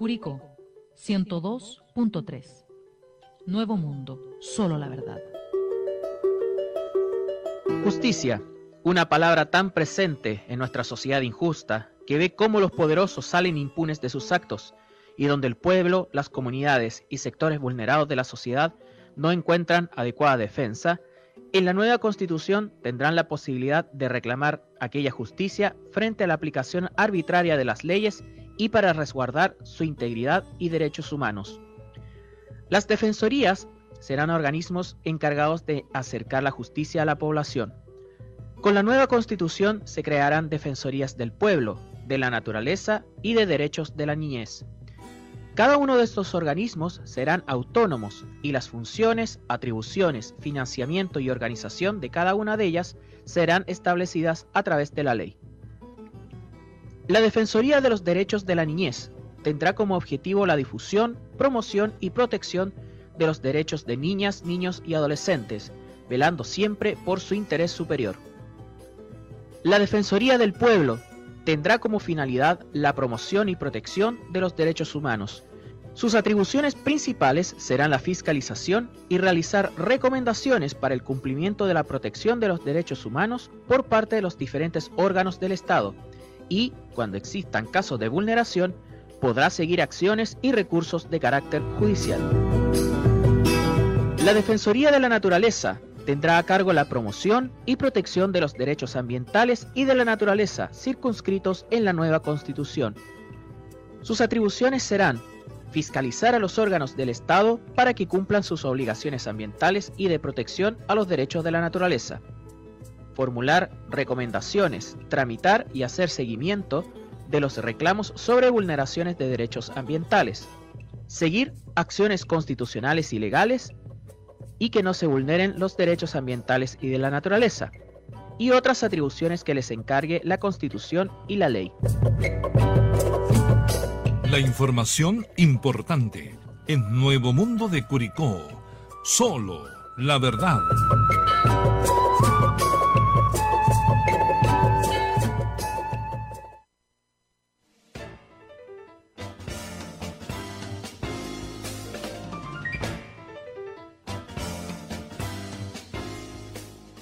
Curicó 102.3. Nuevo Mundo, solo la verdad. Justicia, una palabra tan presente en nuestra sociedad injusta que ve cómo los poderosos salen impunes de sus actos y donde el pueblo, las comunidades y sectores vulnerados de la sociedad no encuentran adecuada defensa, en la nueva constitución tendrán la posibilidad de reclamar aquella justicia frente a la aplicación arbitraria de las leyes y para resguardar su integridad y derechos humanos. Las defensorías serán organismos encargados de acercar la justicia a la población. Con la nueva constitución se crearán defensorías del pueblo, de la naturaleza y de derechos de la niñez. Cada uno de estos organismos serán autónomos y las funciones, atribuciones, financiamiento y organización de cada una de ellas serán establecidas a través de la ley. La Defensoría de los Derechos de la Niñez tendrá como objetivo la difusión, promoción y protección de los derechos de niñas, niños y adolescentes, velando siempre por su interés superior. La Defensoría del Pueblo tendrá como finalidad la promoción y protección de los derechos humanos. Sus atribuciones principales serán la fiscalización y realizar recomendaciones para el cumplimiento de la protección de los derechos humanos por parte de los diferentes órganos del Estado y, cuando existan casos de vulneración, podrá seguir acciones y recursos de carácter judicial. La Defensoría de la Naturaleza tendrá a cargo la promoción y protección de los derechos ambientales y de la naturaleza circunscritos en la nueva Constitución. Sus atribuciones serán fiscalizar a los órganos del Estado para que cumplan sus obligaciones ambientales y de protección a los derechos de la naturaleza, formular recomendaciones, tramitar y hacer seguimiento de los reclamos sobre vulneraciones de derechos ambientales, seguir acciones constitucionales y legales y que no se vulneren los derechos ambientales y de la naturaleza, y otras atribuciones que les encargue la Constitución y la ley. La información importante en Nuevo Mundo de Curicó. Solo la verdad.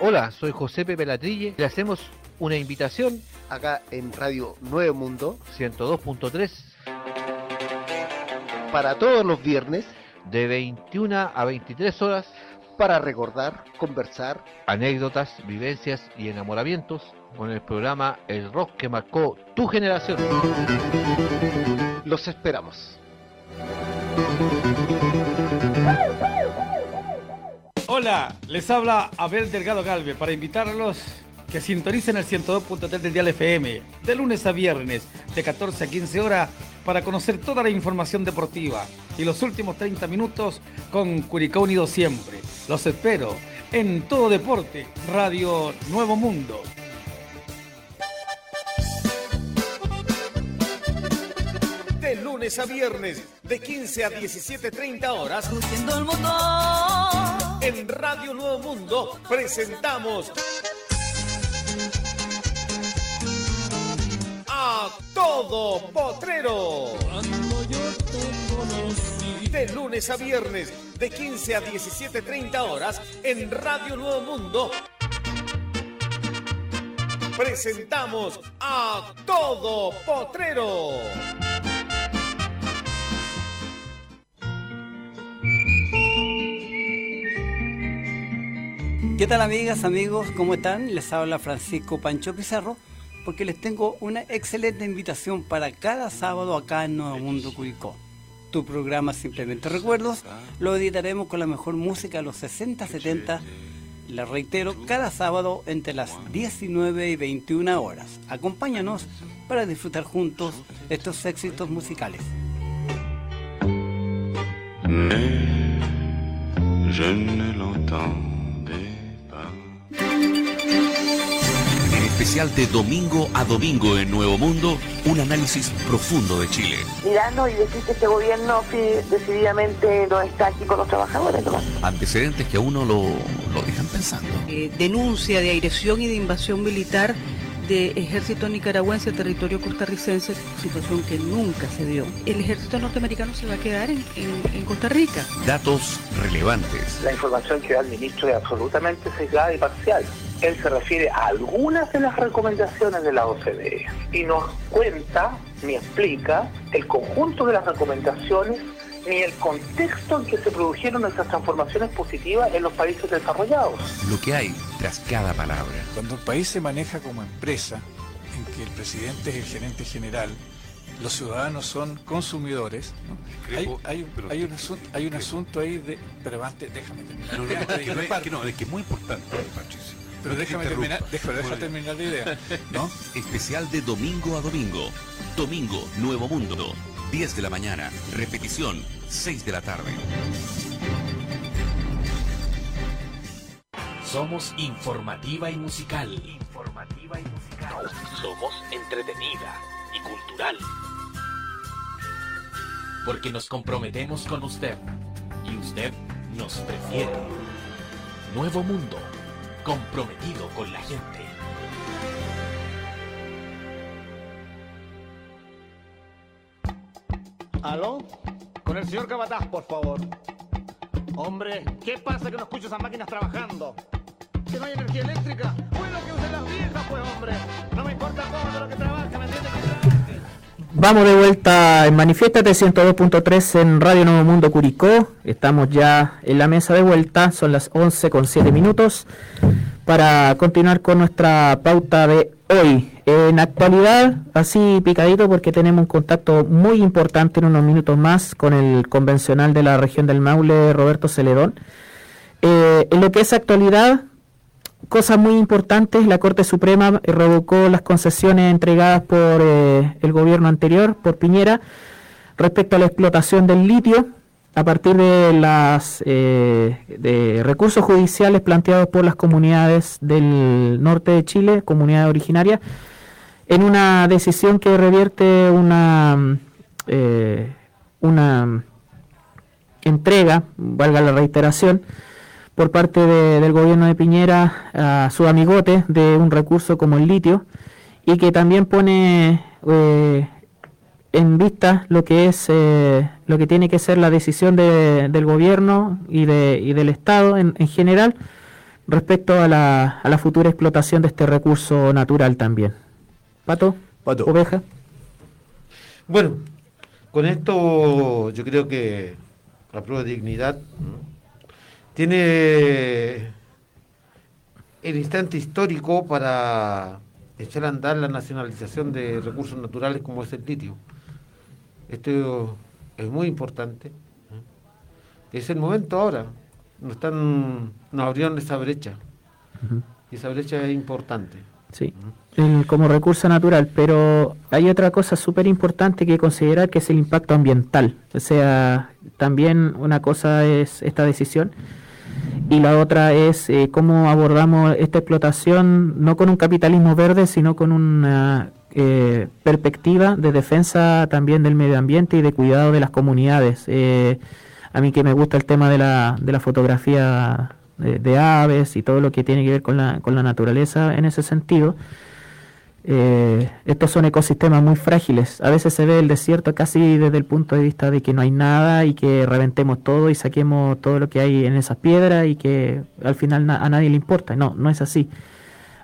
Hola, soy José Pepe Latrille. Le hacemos una invitación acá en Radio Nuevo Mundo 102.3 para todos los viernes de 21 a 23 horas para recordar, conversar, anécdotas, vivencias y enamoramientos con el programa El Rock que marcó tu generación. Los esperamos. Hola, les habla Abel Delgado Galve para invitarlos que sintonicen el 102.3 del Dial FM de lunes a viernes de 14 a 15 horas para conocer toda la información deportiva y los últimos 30 minutos con Curicó Unido siempre. Los espero en Todo Deporte, Radio Nuevo Mundo. De lunes a viernes de 15 a 17.30 horas. el mundo. En Radio Nuevo Mundo presentamos a todo potrero. De lunes a viernes, de 15 a 17.30 horas, en Radio Nuevo Mundo. Presentamos a todo potrero. ¿Qué tal amigas, amigos? ¿Cómo están? Les habla Francisco Pancho Pizarro porque les tengo una excelente invitación para cada sábado acá en Nuevo Mundo Curicó. Tu programa Simplemente Recuerdos lo editaremos con la mejor música de los 60, 70. Les reitero, cada sábado entre las 19 y 21 horas. Acompáñanos para disfrutar juntos estos éxitos musicales. Especial de domingo a domingo en Nuevo Mundo, un análisis profundo de Chile. Mirarnos y decir que este gobierno decididamente no está aquí con los trabajadores. Antecedentes que a uno lo, lo dejan pensando. Eh, denuncia de agresión y de invasión militar de ejército nicaragüense a territorio costarricense, situación que nunca se dio. El ejército norteamericano se va a quedar en, en, Costa Rica. Datos relevantes. La información que da el ministro es absolutamente sesgada y parcial él se refiere a algunas de las recomendaciones de la OCDE y nos cuenta ni explica el conjunto de las recomendaciones ni el contexto en que se produjeron esas transformaciones positivas en los países desarrollados. Lo que hay tras cada palabra. Cuando un país se maneja como empresa, en que el presidente es el gerente general, los ciudadanos son consumidores. Hay, un asunto, hay un asunto ahí de... Pero antes, déjame terminar. No, es, que, es, que, no, es que es muy importante, Patricio Pero déjame terminar, déjame, déjame terminar la idea. ¿no? Especial de domingo a domingo. Domingo, Nuevo Mundo. 10 de la mañana. Repetición, 6 de la tarde. Somos informativa y musical. Informativa y musical. Somos entretenida y cultural. Porque nos comprometemos con usted y usted nos prefiere. Nuevo Mundo, comprometido con la gente. ¿Aló? Con el señor Cabataz, por favor. Hombre, ¿qué pasa que no escucho esas máquinas trabajando? ¿Que no hay energía eléctrica? Bueno, que usen las viejas, pues, hombre. No me importa cómo, pero que trabaje, ¿me entiendes? Vamos de vuelta en Manifiéstate 102.3 en Radio Nuevo Mundo Curicó. Estamos ya en la mesa de vuelta, son las 11 con 7 minutos para continuar con nuestra pauta de hoy. En actualidad, así picadito porque tenemos un contacto muy importante en unos minutos más con el convencional de la región del Maule, Roberto Celedón. Eh, en lo que es actualidad, cosas muy importantes, la Corte Suprema revocó las concesiones entregadas por eh, el gobierno anterior, por Piñera, respecto a la explotación del litio a partir de las eh, recursos judiciales planteados por las comunidades del norte de Chile, comunidades originarias, en una decisión que revierte una eh, una entrega, valga la reiteración, por parte de- del gobierno de Piñera a su amigote de un recurso como el litio y que también pone eh, en vista lo que es eh, lo que tiene que ser la decisión de- del gobierno y, de, y del Estado en, en general respecto a la, a la futura explotación de este recurso natural también. Pato, oveja. Bueno, con esto yo creo que la prueba de dignidad ¿no? Tiene el instante histórico para echar a andar la nacionalización de recursos naturales como es el litio. Esto es muy importante. ¿no? Es el momento ahora. Nos, están, nos abrieron esa brecha. Y esa brecha es importante. Sí, el- como recurso natural, pero hay otra cosa súper importante que considerar que es el impacto ambiental. O sea, también una cosa es esta decisión y la otra es eh, cómo abordamos esta explotación no con un capitalismo verde, sino con una eh, perspectiva de defensa también del medio ambiente y de cuidado de las comunidades. Eh, a mí que me gusta el tema de la, de la fotografía de, de aves y todo lo que tiene que ver con la, con la naturaleza en ese sentido. Eh, estos son ecosistemas muy frágiles. A veces se ve el desierto casi desde el punto de vista de que no hay nada y que reventemos todo y saquemos todo lo que hay en esas piedras y que al final na- a nadie le importa. No, no es así.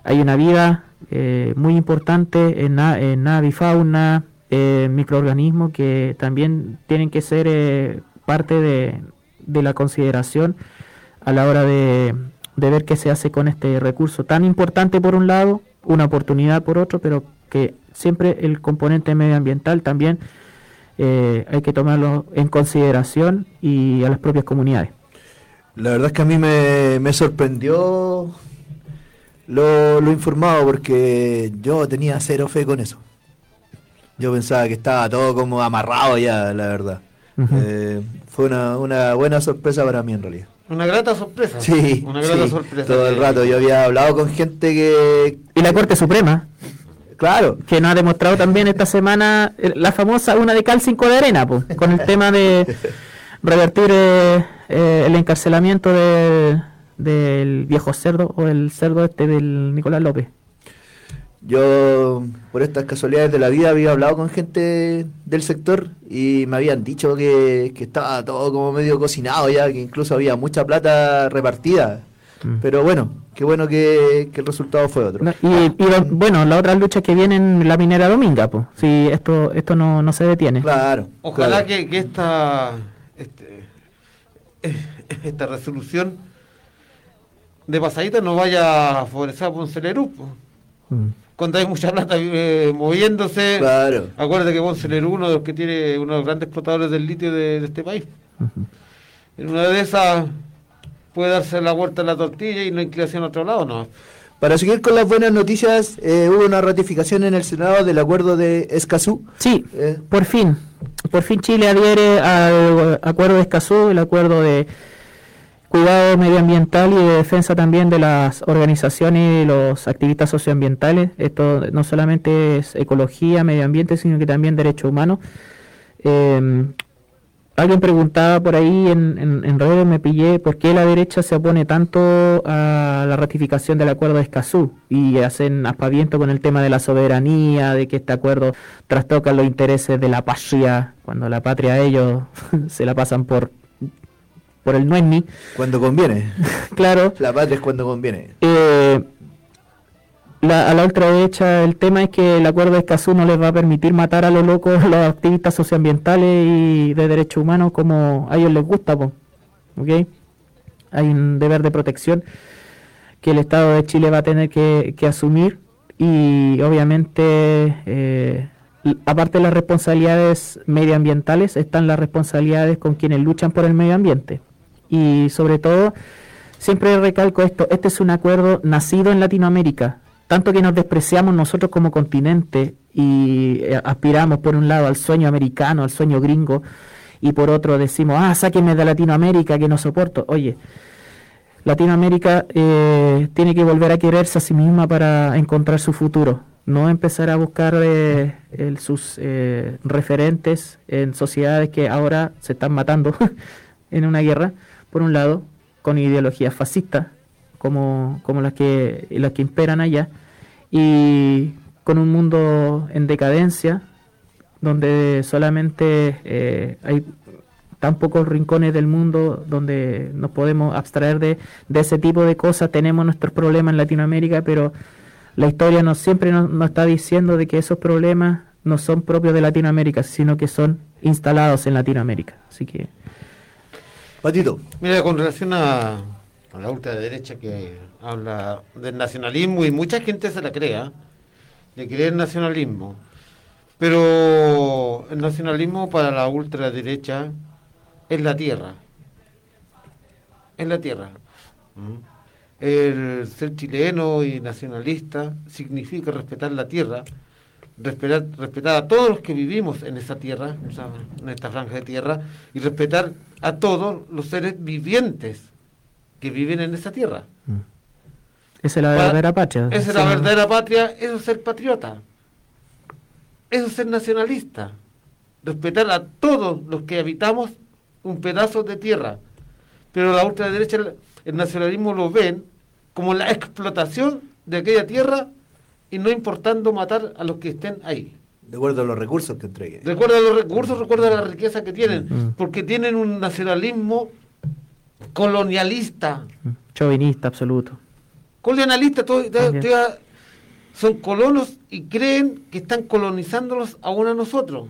Hay una vida eh, muy importante en, en avifauna, eh, microorganismos que también tienen que ser eh, parte de, de la consideración a la hora de, de ver qué se hace con este recurso tan importante por un lado, una oportunidad por otro, pero que siempre el componente medioambiental también eh, hay que tomarlo en consideración y a las propias comunidades. La verdad es que a mí me, me sorprendió lo, lo informado porque yo tenía cero fe con eso. Yo pensaba que estaba todo como amarrado ya, la verdad. Eh, fue una, una buena sorpresa para mí en realidad. Una grata sorpresa. Sí, una grata sí, sorpresa. todo el rato. Yo había hablado con gente que... Y la Corte Suprema. Claro. Que nos ha demostrado también esta semana eh, la famosa una de cal, cinco de arena, po, con el tema de revertir eh, eh, el encarcelamiento de- del viejo cerdo o el cerdo este del Nicolás López. Yo, por estas casualidades de la vida, había hablado con gente del sector y me habían dicho que, que estaba todo como medio cocinado ya, que incluso había mucha plata repartida. Pero bueno, qué bueno que, que el resultado fue otro. No, y, y lo- bueno, la otra lucha que viene en la minera dominga, pues. Si esto esto no, no se detiene. Claro. Ojalá que, que esta, este, esta resolución de pasadita no vaya a favorecer a Ponce Lerú. Mm. Cuando hay mucha plata eh, moviéndose, Claro. acuérdate que Ponce Lerú uno de los que tiene uno de los grandes explotadores del litio de, de este país. En una de esas puede darse la vuelta a la tortilla y la inclinación a otro lado, ¿no? Para seguir con las buenas noticias, eh, hubo una ratificación en el Senado del acuerdo de Escazú. Sí, Eh, por fin. Por fin Chile adhiere al acuerdo de Escazú, el acuerdo de cuidado medioambiental y de defensa también de las organizaciones y los activistas socioambientales. Esto no solamente es ecología, medio ambiente, sino que también derechos humanos. Eh, alguien preguntaba por ahí en, en, en redes, me pillé, por qué la derecha se opone tanto a la ratificación del acuerdo de Escazú y hacen aspaviento con el tema de la soberanía, de que este acuerdo trastoca los intereses de la patria, cuando la patria ellos se la pasan por por el no es ni. Cuando conviene. claro. La patria es cuando conviene. Eh, la- a la ultraderecha el tema es que el acuerdo de Escazú no les va a permitir matar a los locos, los activistas socioambientales y de derechos humanos como a ellos les gusta, po, ¿ok? Hay un deber de protección que el Estado de Chile va a tener que, que asumir y obviamente eh, aparte de las responsabilidades medioambientales están las responsabilidades con quienes luchan por el medio ambiente y sobre todo siempre recalco esto, este es un acuerdo nacido en Latinoamérica, tanto que nos despreciamos nosotros como continente y eh, aspiramos por un lado al sueño americano, al sueño gringo, y por otro decimos, ah, sáquenme de Latinoamérica que no soporto. Oye, Latinoamérica eh, tiene que volver a quererse a sí misma para encontrar su futuro, no empezar a buscar eh, el- sus eh, referentes en sociedades que ahora se están matando en una guerra, por un lado, con ideologías fascistas, como, como las, que, las que imperan allá, y con un mundo en decadencia, donde solamente eh, hay tan pocos rincones del mundo donde nos podemos abstraer de, de ese tipo de cosas. Tenemos nuestros problemas en Latinoamérica, pero la historia nos siempre nos, nos está diciendo de que esos problemas no son propios de Latinoamérica, sino que son instalados en Latinoamérica. Así que Patito. Mira, con relación a, a la ultraderecha que habla del nacionalismo y mucha gente se la crea, de creer nacionalismo. Pero el nacionalismo para la ultraderecha es la tierra. Es la tierra. ¿Mm? El ser chileno y nacionalista significa respetar la tierra, respetar, a todos los que vivimos en esa tierra, en esta franja de tierra, y respetar a todos los seres vivientes que viven en esa tierra. esa es la Para- verdadera patria. Esa es la verdadera patria, eso es ser patriota. Eso es ser nacionalista. Respetar a todos los que habitamos un pedazo de tierra. Pero la ultraderecha, el- el nacionalismo lo ven como la explotación de aquella tierra y no importando matar a los que estén ahí. De acuerdo a los recursos que entreguen. Recuerda los recursos, recuerda la riqueza que tienen, porque tienen un nacionalismo colonialista. Chauvinista absoluto. colonialistas, todo- todo- son colonos y creen que están colonizándolos aún a nosotros.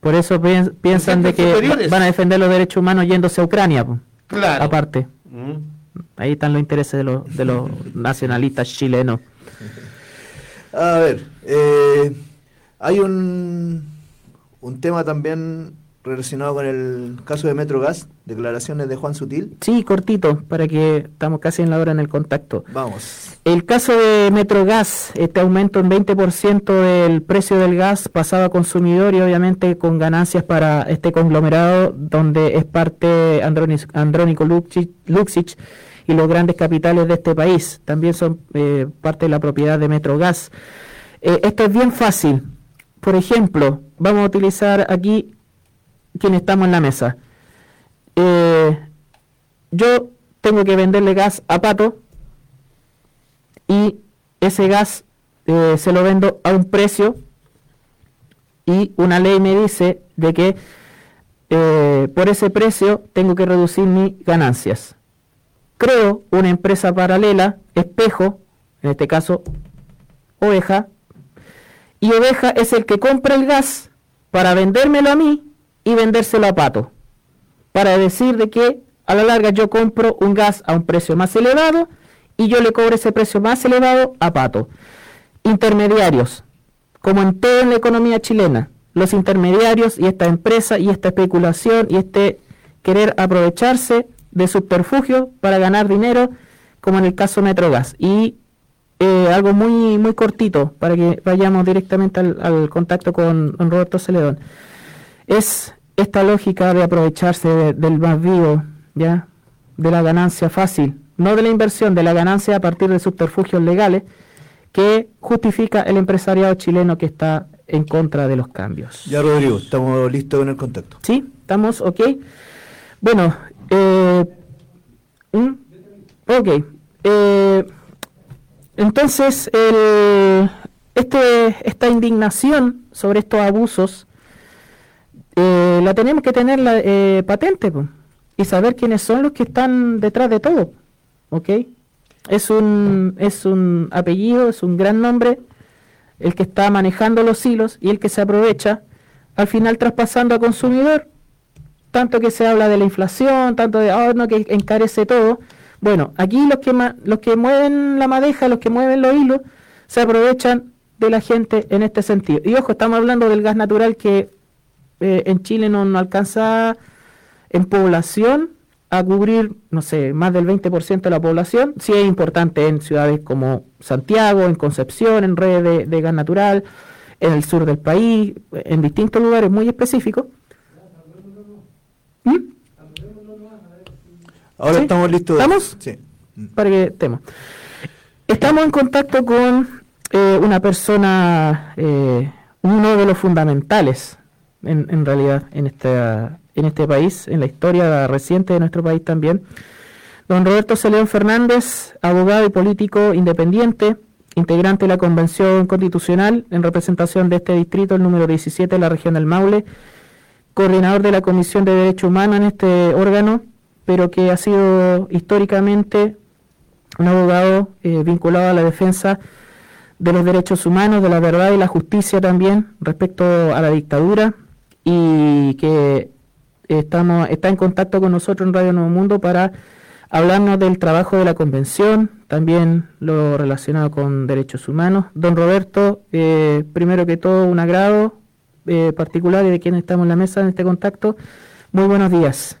Por eso pien- piensan de que superiores. van a defender los derechos humanos yéndose a Ucrania. Claro. Aparte. Mm. Ahí están los intereses de los, de los nacionalistas chilenos. A ver, eh, hay un, un tema también relacionado con el caso de Metrogas, declaraciones de Juan Sutil. Sí, cortito, para que estamos casi en la hora en el contacto. Vamos. El caso de Metrogas, este aumento en 20% del precio del gas pasado a consumidor y obviamente con ganancias para este conglomerado donde es parte Andrónico Luxic, Luxic y los grandes capitales de este país. También son eh, parte de la propiedad de Metrogas. Eh, esto es bien fácil. Por ejemplo, vamos a utilizar aquí quienes estamos en la mesa. Eh, yo tengo que venderle gas a Pato y ese gas eh, se lo vendo a un precio y una ley me dice de que por ese precio tengo que reducir mis ganancias. Creo una empresa paralela, espejo, en este caso oveja, y oveja es el que compra el gas para vendérmelo a mí y vendérselo a Pato, para decir de que a la larga yo compro un gas a un precio más elevado y yo le cobro ese precio más elevado a Pato. Intermediarios, como en todo en la economía chilena, los intermediarios y esta empresa y esta especulación y este querer aprovecharse de subterfugios para ganar dinero como en el caso Metrogas. Y eh, algo muy muy cortito para que vayamos directamente al, contacto con, Roberto Celedón. Es esta lógica de aprovecharse del más vivo, ¿ya? de la ganancia fácil, no de la inversión, de la ganancia a partir de subterfugios legales, que justifica el empresariado chileno que está en contra de los cambios. Ya, Rodrigo, estamos listos con el contacto. Sí, estamos, ok. Bueno, eh, ok. Eh, entonces, el, este, esta indignación sobre estos abusos eh, la tenemos que tener la, eh, patente y saber quiénes son los que están detrás de todo. ¿Ok? Es un, es un apellido, es un gran nombre, el que está manejando los hilos y el que se aprovecha, al final traspasando a consumidor. Tanto que se habla de la inflación, tanto de, oh, no, que encarece todo bueno, aquí los que, los que mueven la madeja, los que mueven los hilos, se aprovechan de la gente en este sentido. Y ojo, estamos hablando del gas natural que eh, en Chile no, alcanza en población a cubrir, no sé, más del 20% de la población. Sí es importante en ciudades como Santiago, en Concepción, en redes de, gas natural, en el sur del país, en distintos lugares muy específicos. ¿Mm? Ahora estamos listos. ¿Estamos? Sí. Para que estemos. Estamos en contacto con eh, una persona, eh, uno de los fundamentales, en, en realidad, en, este, en este país, en la historia reciente de nuestro país también. Don Roberto Celeón Fernández, abogado y político independiente, integrante de la Convención Constitucional en representación de este distrito, el número 17 de la región del Maule, coordinador de la Comisión de Derechos Humanos en este órgano, pero que ha sido históricamente un abogado eh, vinculado a la defensa de los derechos humanos, de la verdad y la justicia también respecto a la dictadura y que estamos, está en contacto con nosotros en Radio Nuevo Mundo para hablarnos del trabajo de la convención, también lo relacionado con derechos humanos. Don Roberto, eh, primero que todo un agrado eh, particular y de quien estamos en la mesa en este contacto. Muy buenos días.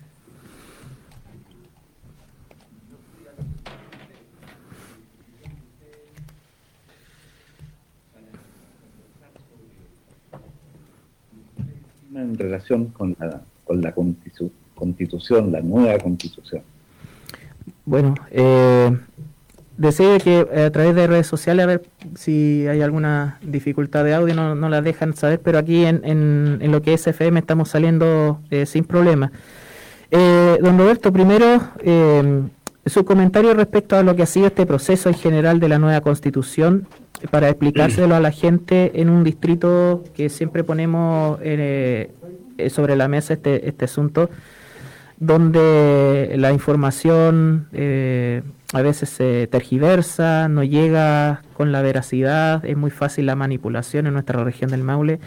en relación con la, con la constitución, la nueva constitución. Bueno, eh, deseo que eh, a través de redes sociales a ver si hay alguna dificultad de audio, no, no la dejan saber, pero aquí en, en, lo que es FM estamos saliendo eh, sin problema. Eh, don Roberto, primero, su comentario respecto a lo que ha sido este proceso en general de la nueva constitución, para explicárselo a la gente en un distrito que siempre ponemos sobre la mesa este, este asunto, donde la información eh, a veces se tergiversa, no llega con la veracidad, es muy fácil la manipulación en nuestra región del Maule.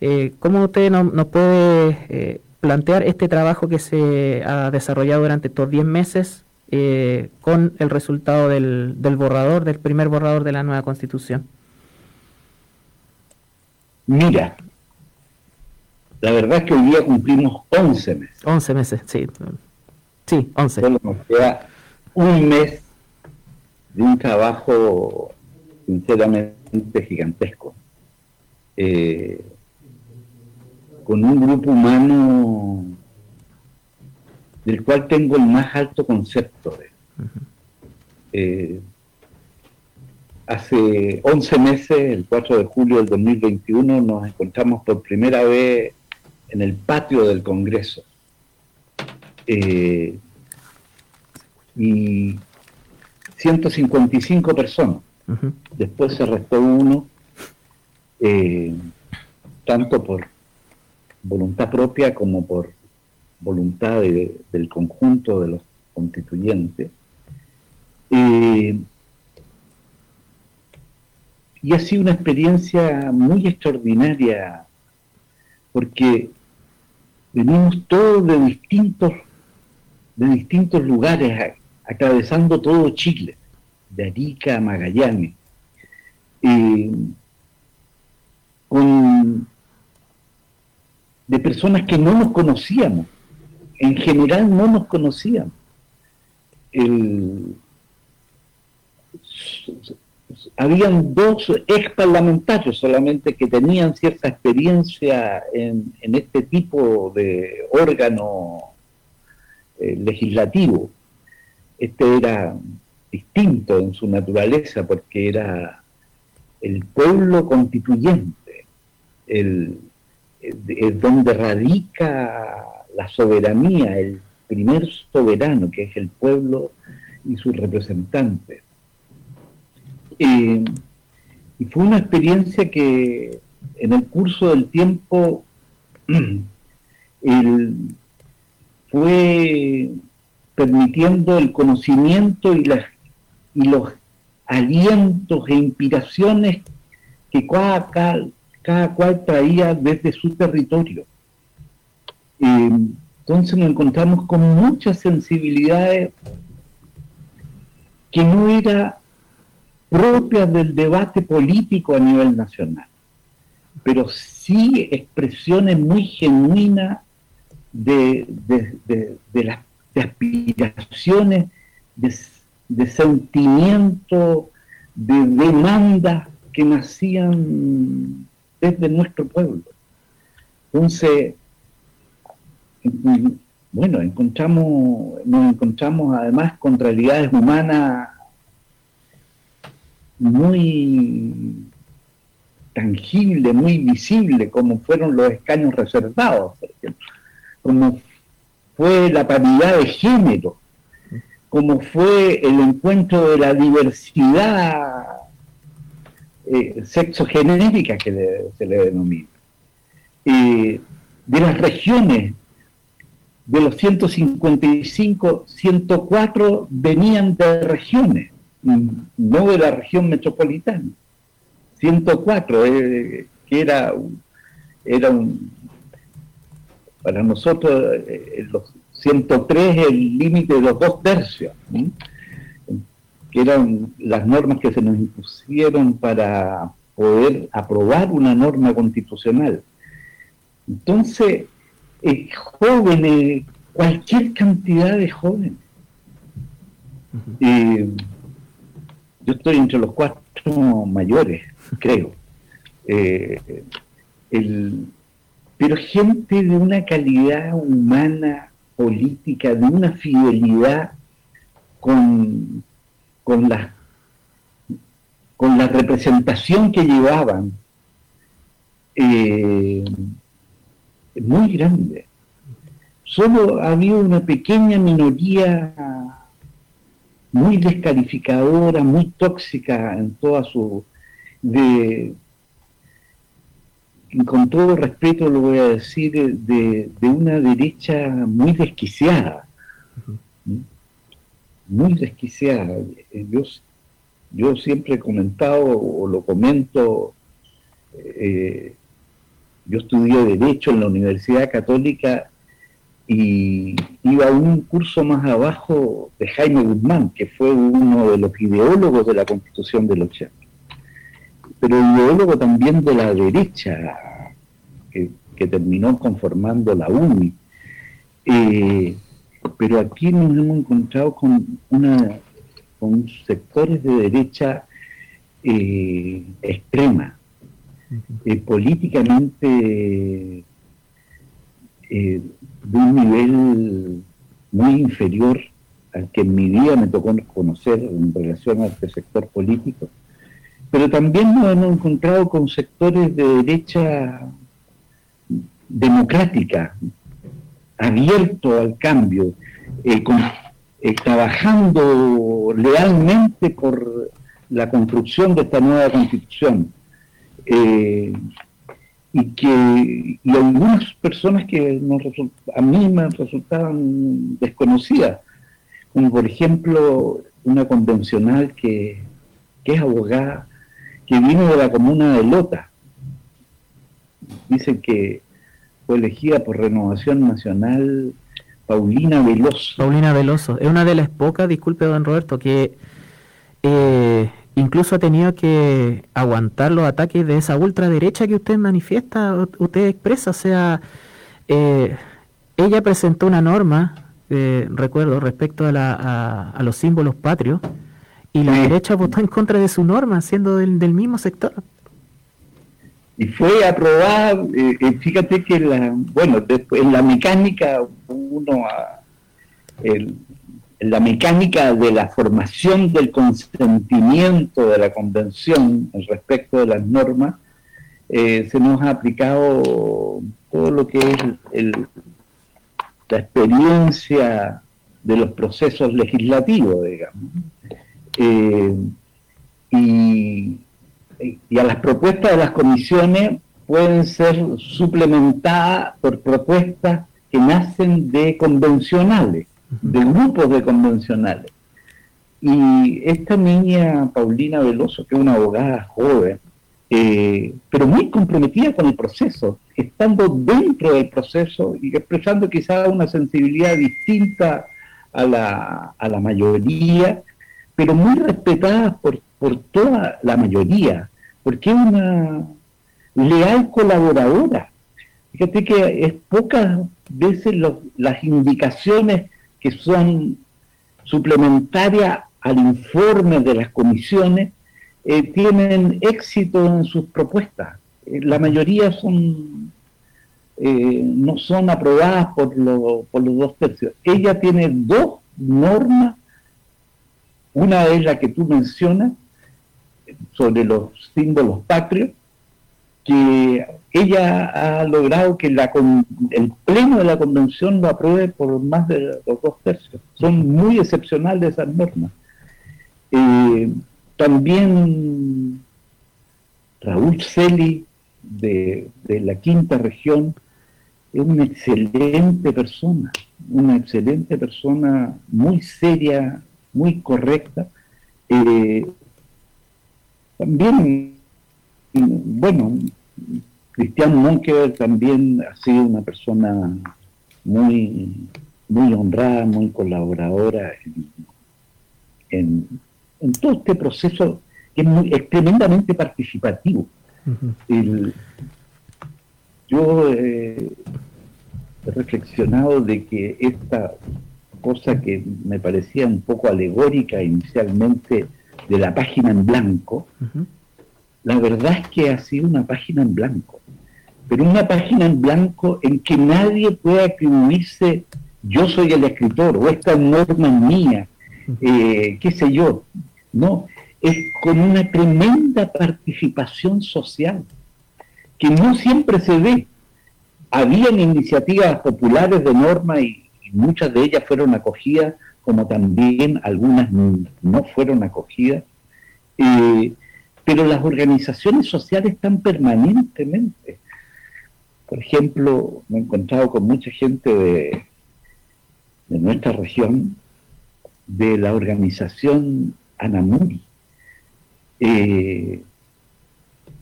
Eh, ¿Cómo usted nos puede eh, plantear este trabajo que se ha desarrollado durante estos 10 meses eh, con el resultado del, del borrador, del primer borrador de la nueva constitución? Mira, la verdad es que hoy día cumplimos 11 meses. 11 meses, sí. Sí, 11. Solo nos queda un mes de un trabajo sinceramente gigantesco. Eh, con un grupo humano del cual tengo el más alto concepto. De, eh, hace 11 meses, el 4 de julio del 2021, nos encontramos por primera vez en el patio del Congreso. Eh, y 155 personas. Después se restó uno, eh, tanto por voluntad propia como por voluntad del conjunto de los constituyentes. Eh, y ha sido una experiencia muy extraordinaria porque venimos todos de distintos, de distintos lugares, atravesando todo Chile, de Arica a Magallanes, con, de personas que no nos conocíamos, en general no nos conocíamos. El, habían dos ex parlamentarios solamente que tenían cierta experiencia en, este tipo de órgano eh, legislativo. Este era distinto en su naturaleza porque era el pueblo constituyente, el, donde radica la soberanía, el primer soberano que es el pueblo y sus representantes y fue una experiencia que en el curso del tiempo fue permitiendo el conocimiento y, las, y los alientos e inspiraciones que cada, cada, cual traía desde su territorio. Entonces nos encontramos con muchas sensibilidades que no era propias del debate político a nivel nacional, pero sí expresiones muy genuinas de, las aspiraciones, de, sentimientos, de demandas que nacían desde nuestro pueblo. Entonces, bueno, encontramos, nos encontramos además con realidades humanas muy tangible, muy visible, como fueron los escaños reservados, como fue la paridad de género, como fue el encuentro de la diversidad eh, sexogenérica que se le denomina, eh, de las regiones, de los 155, 104 venían de regiones no de la región metropolitana. 104, eh, que era, era un, para nosotros eh, los 103 el límite de los dos tercios, que eran las normas que se nos impusieron para poder aprobar una norma constitucional. Entonces, eh, jóvenes, cualquier cantidad de jóvenes yo estoy entre los cuatro mayores, creo. Eh, pero gente de una calidad humana, política, de una fidelidad con, con, la, con la representación que llevaban, eh, muy grande. Solo había una pequeña minoría muy descalificadora, muy tóxica en toda su... De, con todo respeto lo voy a decir, de, una derecha muy desquiciada, muy desquiciada. Yo, yo siempre he comentado o lo comento, eh, yo estudié Derecho en la Universidad Católica y iba un curso más abajo de Jaime Guzmán, que fue uno de los ideólogos de la Constitución del 80, pero ideólogo también de la derecha, que, terminó conformando la UNI. Eh, pero aquí nos hemos encontrado con, una, con sectores de derecha eh, extrema, eh, políticamente de un nivel muy inferior al que en mi vida me tocó conocer en relación a este sector político. Pero también nos hemos encontrado con sectores de derecha democrática, abierto al cambio, eh, eh, trabajando lealmente por la construcción de esta nueva constitución. Eh, y que y algunas personas que a mí me resultaban desconocidas, como por ejemplo una convencional que, que es abogada, que vino de la comuna de Lota. Dicen que fue elegida por Renovación Nacional Paulina Veloso. Paulina Veloso, es una de las pocas, disculpe don Roberto, que eh, incluso ha tenido que aguantar los ataques de esa ultraderecha que usted manifiesta, usted expresa, o sea, eh, ella presentó una norma, eh, recuerdo, respecto a, la, a, los símbolos patrios, y la derecha votó en contra de su norma, siendo del, del mismo sector. Y fue aprobada, eh, fíjate que la, bueno, después, en la mecánica, uno, el, la mecánica de la formación del consentimiento de la convención respecto de las normas, eh, se nos ha aplicado todo lo que es la experiencia de los procesos legislativos, digamos. Eh, y a las propuestas de las comisiones pueden ser suplementadas por propuestas que nacen de convencionales de grupos de convencionales. Y esta niña, Paulina Veloso, que es una abogada joven, eh, pero muy comprometida con el proceso, estando dentro del proceso y expresando quizá una sensibilidad distinta a la, a la mayoría, pero muy respetada por, por toda la mayoría, porque es una leal colaboradora. Fíjate que es pocas veces las indicaciones que son suplementarias al informe de las comisiones, eh, tienen éxito en sus propuestas. Eh, la mayoría son eh, no son aprobadas por, por los dos tercios. Ella tiene dos normas, una es la que tú mencionas, sobre los símbolos patrios, que ella ha logrado que la, el pleno de la convención lo apruebe por más de los dos tercios. Son muy excepcionales esas normas. Eh, también Raúl Celi, de, de, la quinta región, es una excelente persona, una excelente persona, muy seria, muy correcta. Eh, también, bueno, Cristian Monkever también ha sido una persona muy, muy honrada, muy colaboradora en, todo este proceso que es, tremendamente participativo. yo he reflexionado de que esta cosa que me parecía un poco alegórica inicialmente de la página en blanco, la verdad es que ha sido una página en blanco, pero una página en blanco en que nadie puede atribuirse yo soy el escritor o esta norma es mía, eh, qué sé yo. No, es con una tremenda participación social que no siempre se ve. Habían iniciativas populares de norma y, muchas de ellas fueron acogidas, como también algunas no fueron acogidas. Eh, pero las organizaciones sociales están permanentemente. Por ejemplo, me he encontrado con mucha gente de, de nuestra región, de la organización Anamuri, eh,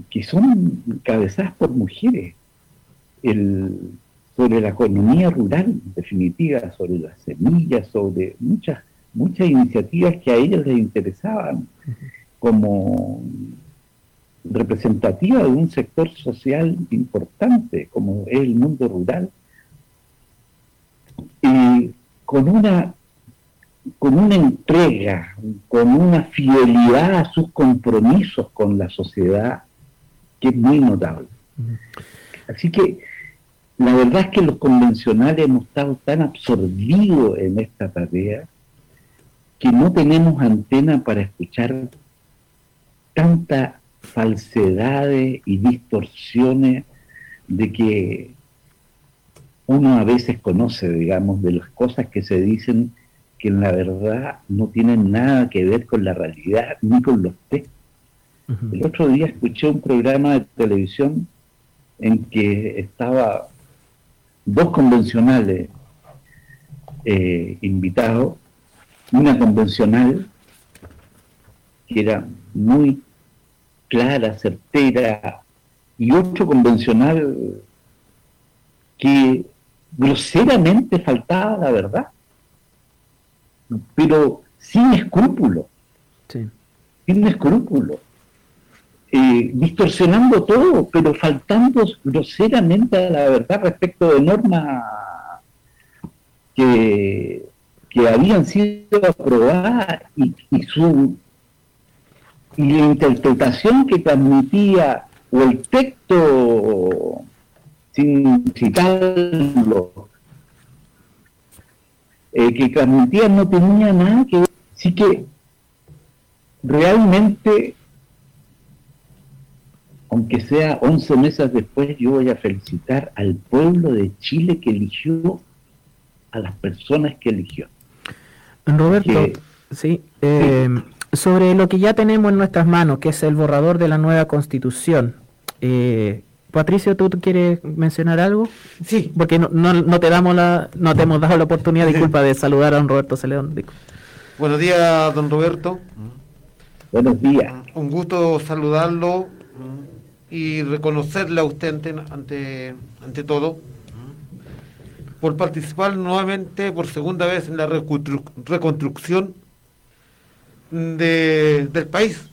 que son encabezadas por mujeres, sobre la economía rural, en definitiva, sobre las semillas, sobre muchas, muchas iniciativas que a ellas les interesaban como representativa de un sector social importante como es el mundo rural y con una con una entrega, con una fidelidad a sus compromisos con la sociedad que es muy notable. Así que la verdad es que los convencionales hemos estado tan absorbidos en esta tarea que no tenemos antena para escuchar tantas falsedades y distorsiones de que uno a veces conoce, digamos, de las cosas que se dicen que en la verdad no tienen nada que ver con la realidad ni con los textos. El otro día escuché un programa de televisión en que estaba dos convencionales eh, invitados, una convencional que era muy clara, certera, y otro convencional que groseramente faltaba la verdad, pero sin escrúpulo, sin escrúpulo, eh, distorsionando todo, pero faltando groseramente a la verdad respecto de normas que, que habían sido aprobadas y, y su y la interpretación que transmitía o el texto sin citarlo eh, que transmitía no tenía nada que ver. Así que realmente aunque sea 11 meses después yo voy a felicitar al pueblo de Chile que eligió a las personas que eligió. Roberto sí, eh, sobre lo que ya tenemos en nuestras manos, que es el borrador de la nueva constitución. Eh, Patricio, ¿tú quieres mencionar algo? Sí. Porque no, no, te damos la, no te hemos dado la oportunidad, disculpa, de saludar a don Roberto Celedón. Buenos días, don Roberto. Buenos días. Un gusto saludarlo y reconocerle a usted ante, ante, todo por participar nuevamente por segunda vez en la reconstrucción de, del país.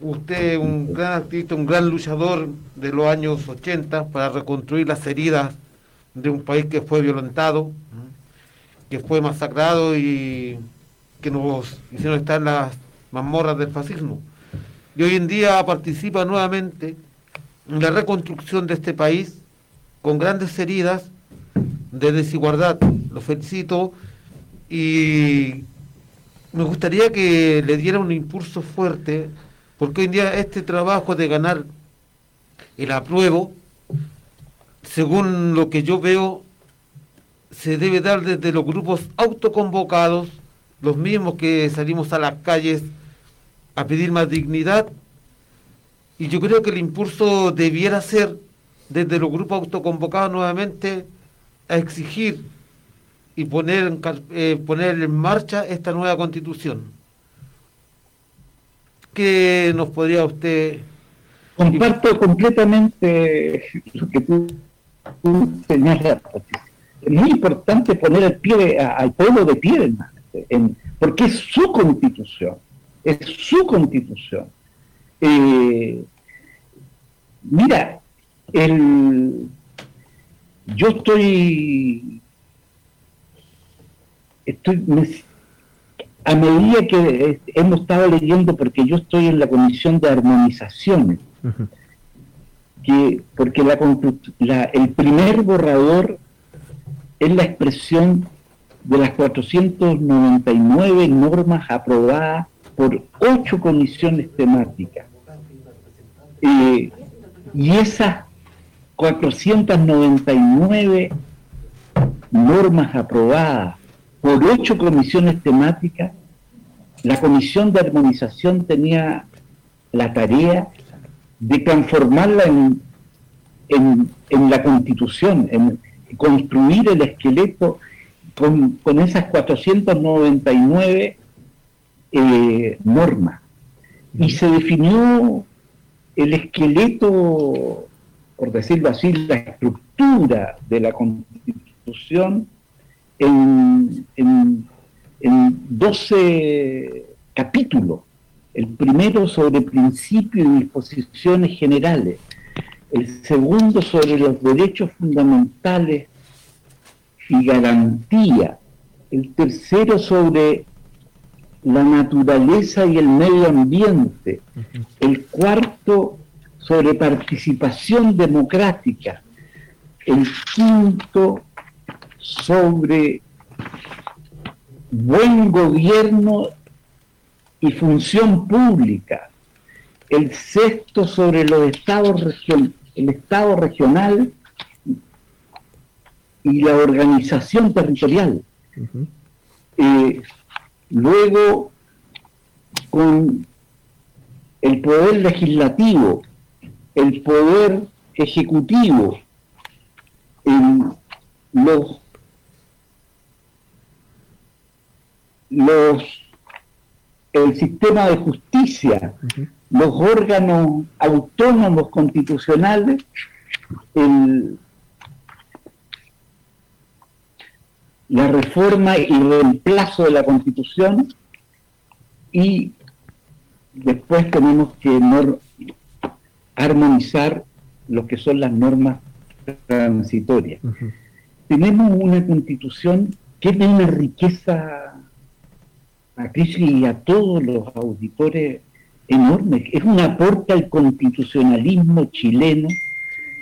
Usted un gran activista, un gran luchador de los años 80 para reconstruir las heridas de un país que fue violentado, que fue masacrado y que nos hicieron estar en las mazmorras del fascismo. Y hoy en día participa nuevamente en la reconstrucción de este país con grandes heridas de desigualdad. Lo felicito y me gustaría que le diera un impulso fuerte, porque hoy en día este trabajo de ganar el apruebo, según lo que yo veo, se debe dar desde los grupos autoconvocados, los mismos que salimos a las calles a pedir más dignidad, y yo creo que el impulso debiera ser desde los grupos autoconvocados nuevamente a exigir y poner eh, poner en marcha esta nueva constitución. ¿Qué nos podría usted... Comparto completamente lo que tú, señalas. Es muy importante poner el pie al pueblo de pie, en, porque es su constitución, es su constitución. Eh, mira, el, yo estoy estoy a medida que hemos estado leyendo, porque yo estoy en la comisión de armonizaciones, que, porque la, el primer borrador es la expresión de las 499 normas aprobadas por ocho comisiones temáticas. Eh, y esas 499 normas aprobadas por ocho comisiones temáticas, la comisión de armonización tenía la tarea de transformarla en, en, la constitución, en construir el esqueleto con, esas 499 eh, normas. Y se definió el esqueleto, por decirlo así, la estructura de la constitución en, en, 12 capítulos. El primero sobre principios y disposiciones generales. El segundo sobre los derechos fundamentales y garantía. El tercero sobre la naturaleza y el medio ambiente. El cuarto sobre participación democrática. El quinto sobre buen gobierno y función pública, el sexto sobre los estados region, el estado regional y la organización territorial. Eh, luego, con el poder legislativo, el poder ejecutivo, los, los, el sistema de justicia, los órganos autónomos constitucionales, el, la reforma y reemplazo de la constitución y después tenemos que armonizar lo que son las normas transitorias. Tenemos una constitución que de una riqueza a crisis y a todos los auditores enorme. Es un aporte al constitucionalismo chileno,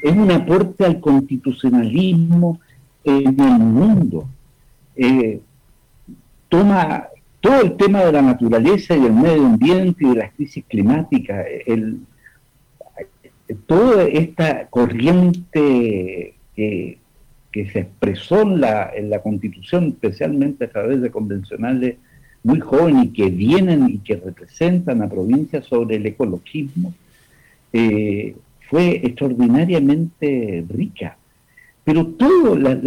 es un aporte al constitucionalismo en el mundo. Eh, toma todo el tema de la naturaleza y del medio ambiente y de la crisis climática, el, toda esta corriente que, se expresó en la, en la Constitución, especialmente a través de convencionales muy jóvenes y que vienen y que representan a provincias sobre el ecologismo, eh, fue extraordinariamente rica. Pero todo, la,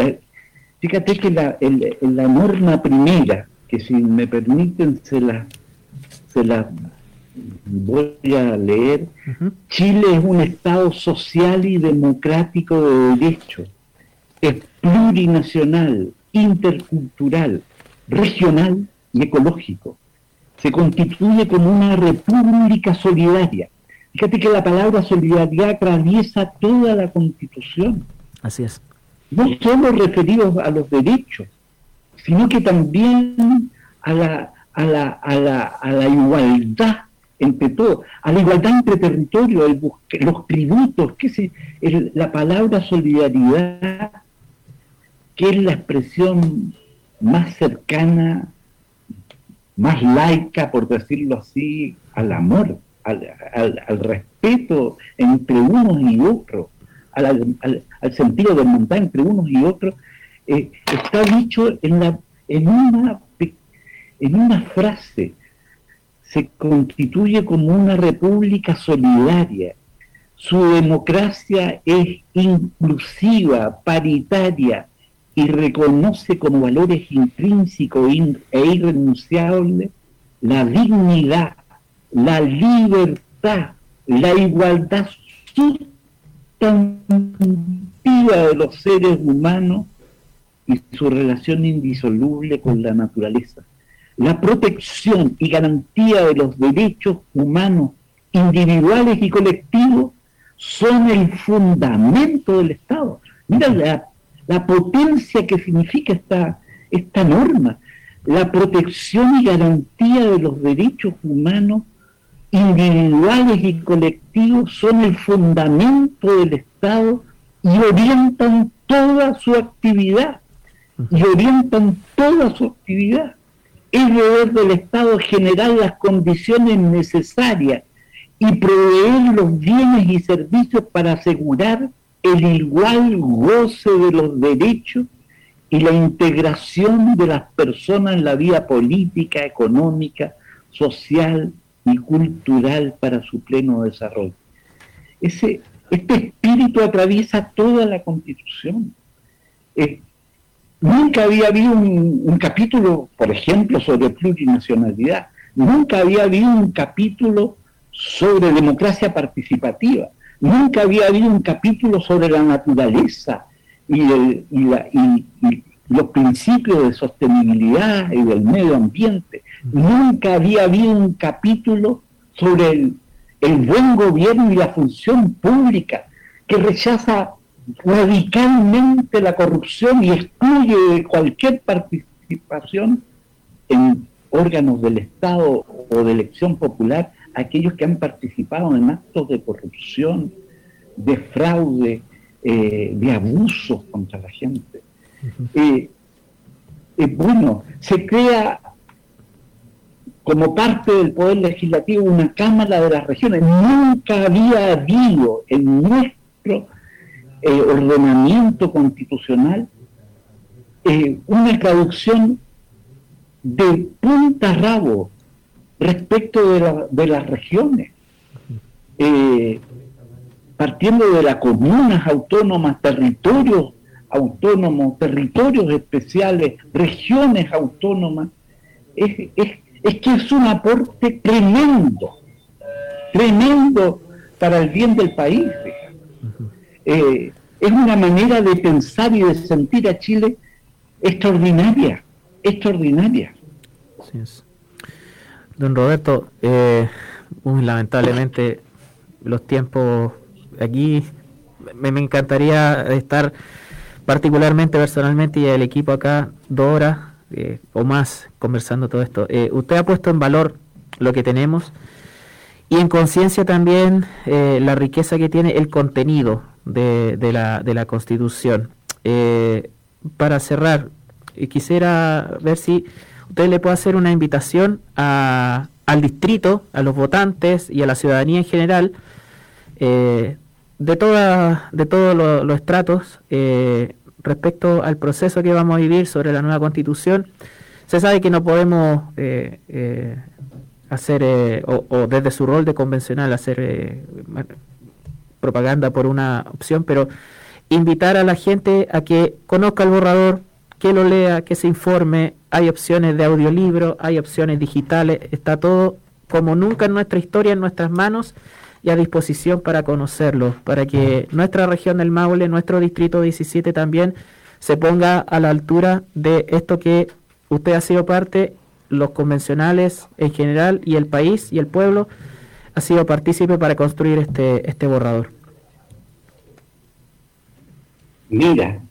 fíjate que la, la norma primera, que si me permiten se la, se la voy a leer, Chile es un Estado social y democrático de derecho, es plurinacional, intercultural, regional y ecológico. Se constituye como una república solidaria. Fíjate que la palabra solidaridad atraviesa toda la constitución. Así es. No solo referidos a los derechos, sino que también a la, a la, a la, a la igualdad entre todo, a la igualdad entre territorios, los tributos, que es la palabra solidaridad, que es la expresión más cercana, más laica, por decirlo así, al amor, al, respeto entre unos y otros, al, sentido de hermandad entre unos y otros, eh, está dicho en, la, en, una, en una frase se constituye como una república solidaria. Su democracia es inclusiva, paritaria y reconoce como valores intrínsecos e irrenunciables la dignidad, la libertad, la igualdad sustantiva de los seres humanos y su relación indisoluble con la naturaleza la protección y garantía de los derechos humanos individuales y colectivos son el fundamento del Estado. Mira la, potencia que significa esta, esta norma. La protección y garantía de los derechos humanos individuales y colectivos son el fundamento del Estado y orientan toda su actividad. Y orientan toda su actividad es deber del Estado generar las condiciones necesarias y proveer los bienes y servicios para asegurar el igual goce de los derechos y la integración de las personas en la vida política, económica, social y cultural para su pleno desarrollo. Ese, este espíritu atraviesa toda la Constitución. Nunca había habido un, capítulo, por ejemplo, sobre plurinacionalidad. Nunca había habido un capítulo sobre democracia participativa. Nunca había habido un capítulo sobre la naturaleza y, los principios de sostenibilidad y del medio ambiente. Nunca había habido un capítulo sobre el, el buen gobierno y la función pública que rechaza radicalmente la corrupción y excluye cualquier participación en órganos del Estado o de elección popular aquellos que han participado en actos de corrupción, de fraude, eh, de abusos contra la gente. Eh, eh, bueno, se crea como parte del Poder Legislativo una Cámara de las Regiones. Nunca había habido en nuestro ordenamiento constitucional, una traducción de punta a rabo respecto de, las regiones. Eh, partiendo de las comunas autónomas, territorios autónomos, territorios especiales, regiones autónomas, es, que es un aporte tremendo, tremendo para el bien del país. Eh, es una manera de pensar y de sentir a Chile extraordinaria, extraordinaria. Don Roberto, eh, lamentablemente los tiempos aquí me, encantaría estar particularmente personalmente y el equipo acá dos horas eh, o más conversando todo esto. Eh, usted ha puesto en valor lo que tenemos y en conciencia también la riqueza que tiene el contenido de, la, de la Constitución. para cerrar, quisiera ver si usted le puede hacer una invitación al distrito, a los votantes y a la ciudadanía en general, eh, de, toda, de todos los estratos, eh, respecto al proceso que vamos a vivir sobre la nueva constitución. Se sabe que no podemos eh, hacer, o, o, desde su rol de convencional, hacer propaganda por una opción, pero invitar a la gente a que conozca el borrador, que lo lea, que se informe. Hay opciones de audiolibro, hay opciones digitales, está todo como nunca en nuestra historia, en nuestras manos y a disposición para conocerlo, para que nuestra región del Maule, nuestro distrito 17 también se ponga a la altura de esto que usted ha sido parte, los convencionales en general y el país y el pueblo ha sido partícipe para construir este, este borrador. Mira,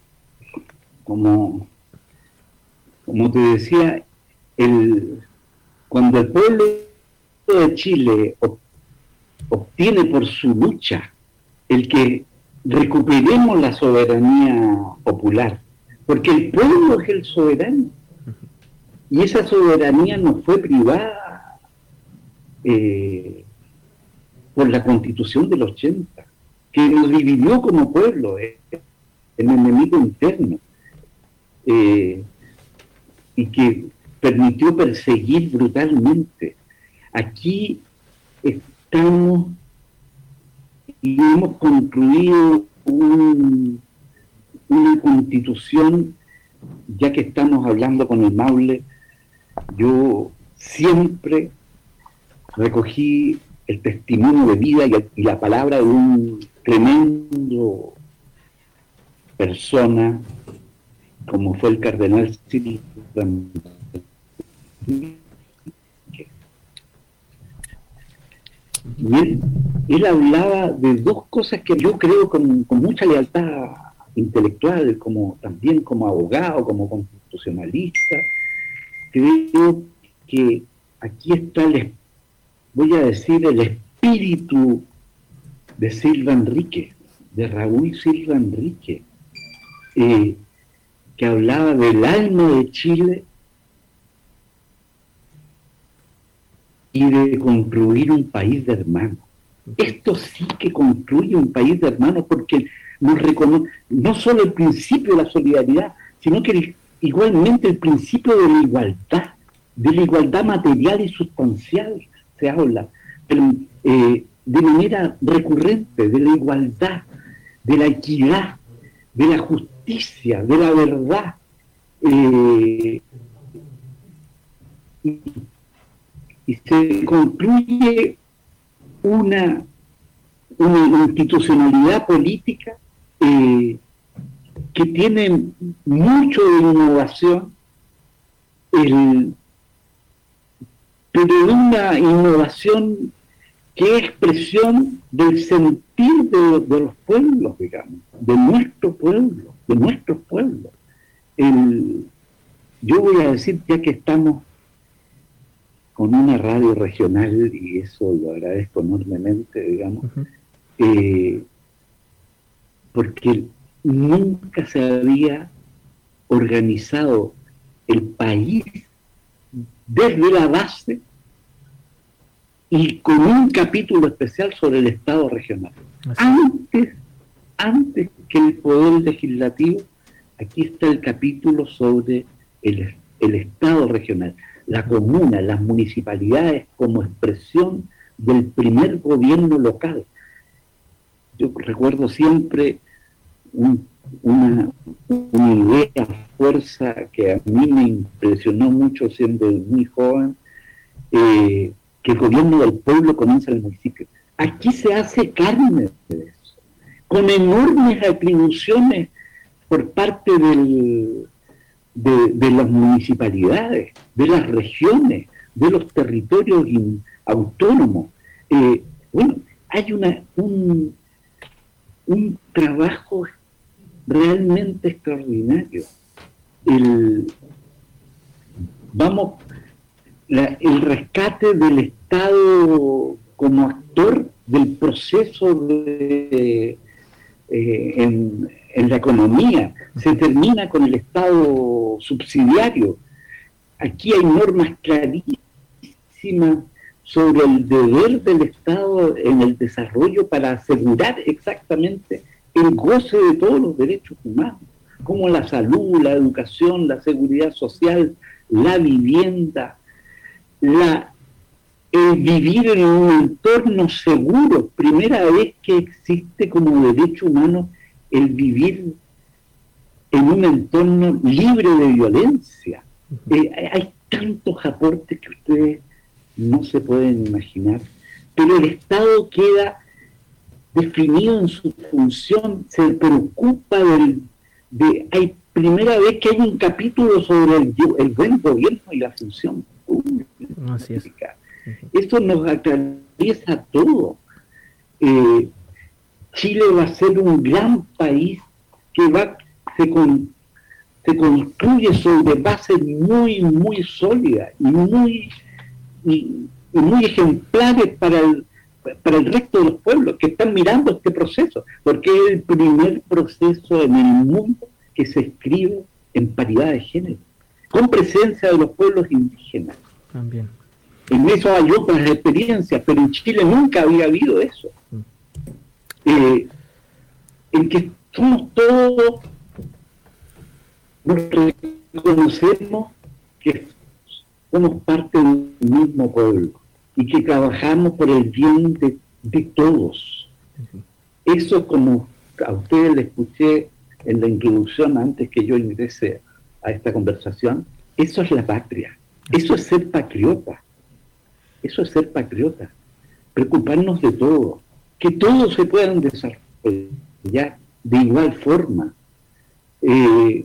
como como te decía, cuando el pueblo de Chile obtiene por su lucha el que recuperemos la soberanía popular, porque el pueblo es el soberano, y esa soberanía no fue privada eh, por la constitución del 80, que nos dividió como pueblo, eh, el enemigo interno. Eh, y que permitió perseguir brutalmente. Aquí estamos y hemos concluido una constitución, ya que estamos hablando con el Maule, yo siempre recogí el testimonio de vida y, la palabra de un tremendo persona como fue el cardenal Silvan. Y él, hablaba de dos cosas que yo creo con, mucha lealtad intelectual, como también como abogado, como constitucionalista, creo que aquí está el, voy a decir, el espíritu de Silva Enrique, de Raúl Silva Enrique. Eh, que hablaba del alma de Chile y de construir un país de hermanos. Esto sí que construye un país de hermanos porque nos reconoce no solo el principio de la solidaridad, sino que igualmente el principio de la igualdad, de la igualdad material y sustancial, se habla, eh, de manera recurrente, de la igualdad, de la equidad, de la justicia de la verdad. Eh, y, se concluye una, una institucionalidad política eh, que tiene mucho de innovación, pero una innovación que es expresión del sentir de, de los pueblos, digamos, de nuestro pueblo de nuestros pueblos. yo voy a decir, ya que estamos con una radio regional, y eso lo agradezco enormemente, digamos, eh, porque nunca se había organizado el país desde la base y con un capítulo especial sobre el Estado regional. Antes, antes que el Poder Legislativo, aquí está el capítulo sobre el, Estado regional, la comuna, las municipalidades como expresión del primer gobierno local. yo recuerdo siempre una, una idea, fuerza que a mí me impresionó mucho siendo muy joven, eh, que el gobierno del pueblo comienza en el municipio. Aquí se hace carne de con enormes atribuciones por parte de, las municipalidades, de las regiones, de los territorios autónomos. Eh, bueno, hay un, un trabajo realmente extraordinario. Vamos, el rescate del Estado como actor del proceso de, eh, en, en la economía, se termina con el Estado subsidiario. Aquí hay normas clarísimas sobre el deber del Estado en el desarrollo para asegurar exactamente el goce de todos los derechos humanos, como la salud, la educación, la seguridad social, la vivienda, la, el vivir en un entorno seguro, primera vez que existe como derecho humano el vivir en un entorno libre de violencia. Eh, hay tantos aportes que ustedes no se pueden imaginar, pero el Estado queda definido en su función, se preocupa del, de, hay primera vez que hay un capítulo sobre el, el buen gobierno y la función pública. Así es. Esto nos atraviesa todo. Eh, Chile va a ser un gran país que va se, se construye sobre bases muy, muy sólidas y muy, muy ejemplares para el, para el resto de los pueblos que están mirando este proceso, porque es el primer proceso en el mundo que se escribe en paridad de género, con presencia de los pueblos indígenas. También. En eso hay otras experiencias, pero en Chile nunca había habido eso. Mm. Eh, en que somos todos, nos reconocemos que somos parte del mismo pueblo y que trabajamos por el bien de, todos. Eso como a ustedes le escuché en la introducción antes que yo ingrese a esta conversación, eso es la patria, eso es ser patriota, eso es ser patriota, preocuparnos de todo, que todos se puedan desarrollar de igual forma. Eh,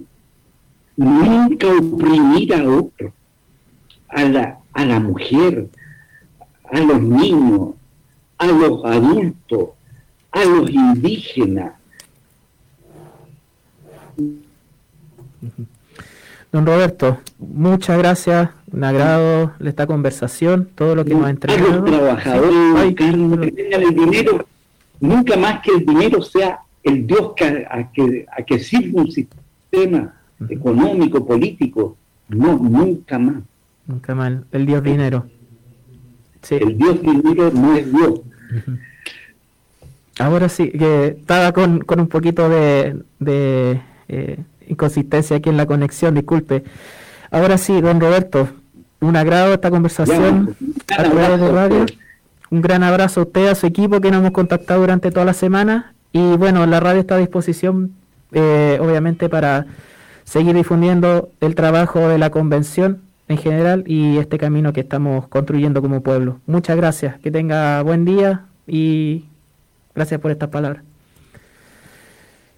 nunca oprimir a otro, a la, a la mujer, a los niños, a los adultos, a los indígenas. Don Roberto, muchas gracias, un agrado esta conversación, todo lo que nos ha entregado. Los trabajadores, el dinero, nunca más que el dinero sea el Dios que, a, que, a que sirve un sistema económico, político, no, nunca más. Nunca más, el Dios dinero. El Dios dinero no es Dios. Ahora sí, que estaba con, con un poquito de, de eh, inconsistencia aquí en la conexión, disculpe. Ahora sí, don Roberto, un agrado esta conversación a través de radio. Un gran abrazo a usted, a su equipo que nos hemos contactado durante toda la semana. Y bueno, la radio está a disposición, eh, obviamente, para seguir difundiendo el trabajo de la convención en general y este camino que estamos construyendo como pueblo. Muchas gracias, que tenga buen día y gracias por estas palabras.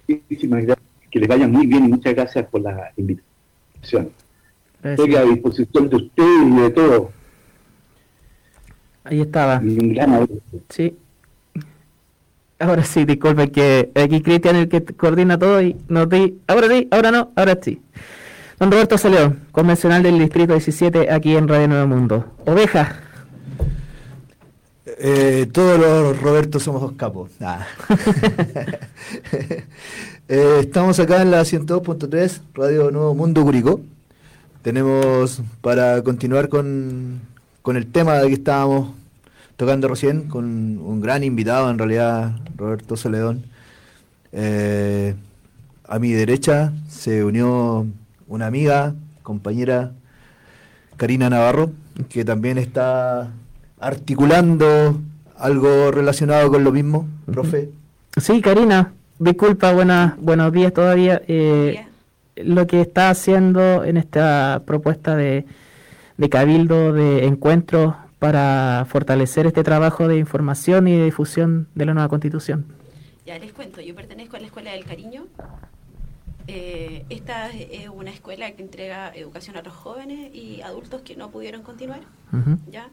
Muchísimas gracias, que les vaya muy bien y muchas gracias por la invitación. Estoy a disposición de ustedes y de todos. Ahí estaba. un gran Sí. Ahora sí, disculpe que aquí Cristian el que coordina todo y nos di. Ahora sí, ahora no, ahora sí. Don Roberto Saleón, convencional del Distrito 17, aquí en Radio Nuevo Mundo. Oveja. Eh, todos los Robertos somos capos. Ah. eh, estamos acá en la 102.3, Radio Nuevo Mundo Curicó. Tenemos para continuar con, con el tema de que estábamos tocando recién, con un gran invitado, en realidad, Roberto Soledón. Eh, a mi derecha se unió una amiga, compañera Karina Navarro, que también está articulando algo relacionado con lo mismo, profe. Sí, Karina, disculpa, buenas, buenos días todavía. Eh, lo que está haciendo en esta propuesta de, de cabildo, de encuentros para fortalecer este trabajo de información y de difusión de la nueva constitución. Ya les cuento, yo pertenezco a la Escuela del Cariño. Eh, esta es una escuela que entrega educación a los jóvenes y adultos que no pudieron continuar. ¿ya?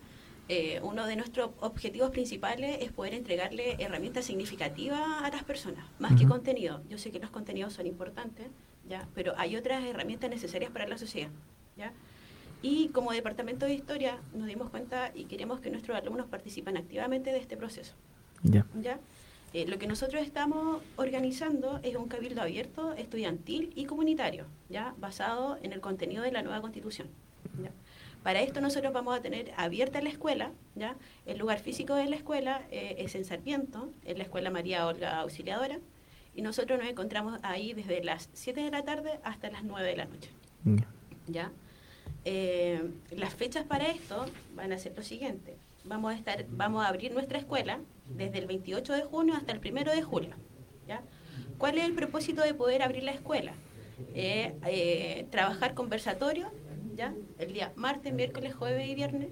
Eh, uno de nuestros objetivos principales es poder entregarle herramientas significativas a las personas, más que contenido. Yo sé que los contenidos son importantes, ¿ya? pero hay otras herramientas necesarias para la sociedad. ¿ya? Y como Departamento de Historia nos dimos cuenta y queremos que nuestros alumnos participen activamente de este proceso. Ya. ¿ya? Eh, lo que nosotros estamos organizando es un cabildo abierto, estudiantil y comunitario, ya basado en el contenido de la nueva constitución. Para esto nosotros vamos a tener abierta la escuela, ya el lugar físico de la escuela eh, es en Sarmiento, en la Escuela María Olga Auxiliadora, y nosotros nos encontramos ahí desde las 7 de la tarde hasta las 9 de la noche. ¿ya? Eh, las fechas para esto van a ser lo siguiente. Vamos a, estar, vamos a abrir nuestra escuela desde el 28 de junio hasta el 1 de julio. ¿ya? ¿Cuál es el propósito de poder abrir la escuela? Eh, eh, trabajar conversatorio, ¿ya? el día martes, miércoles, jueves y viernes,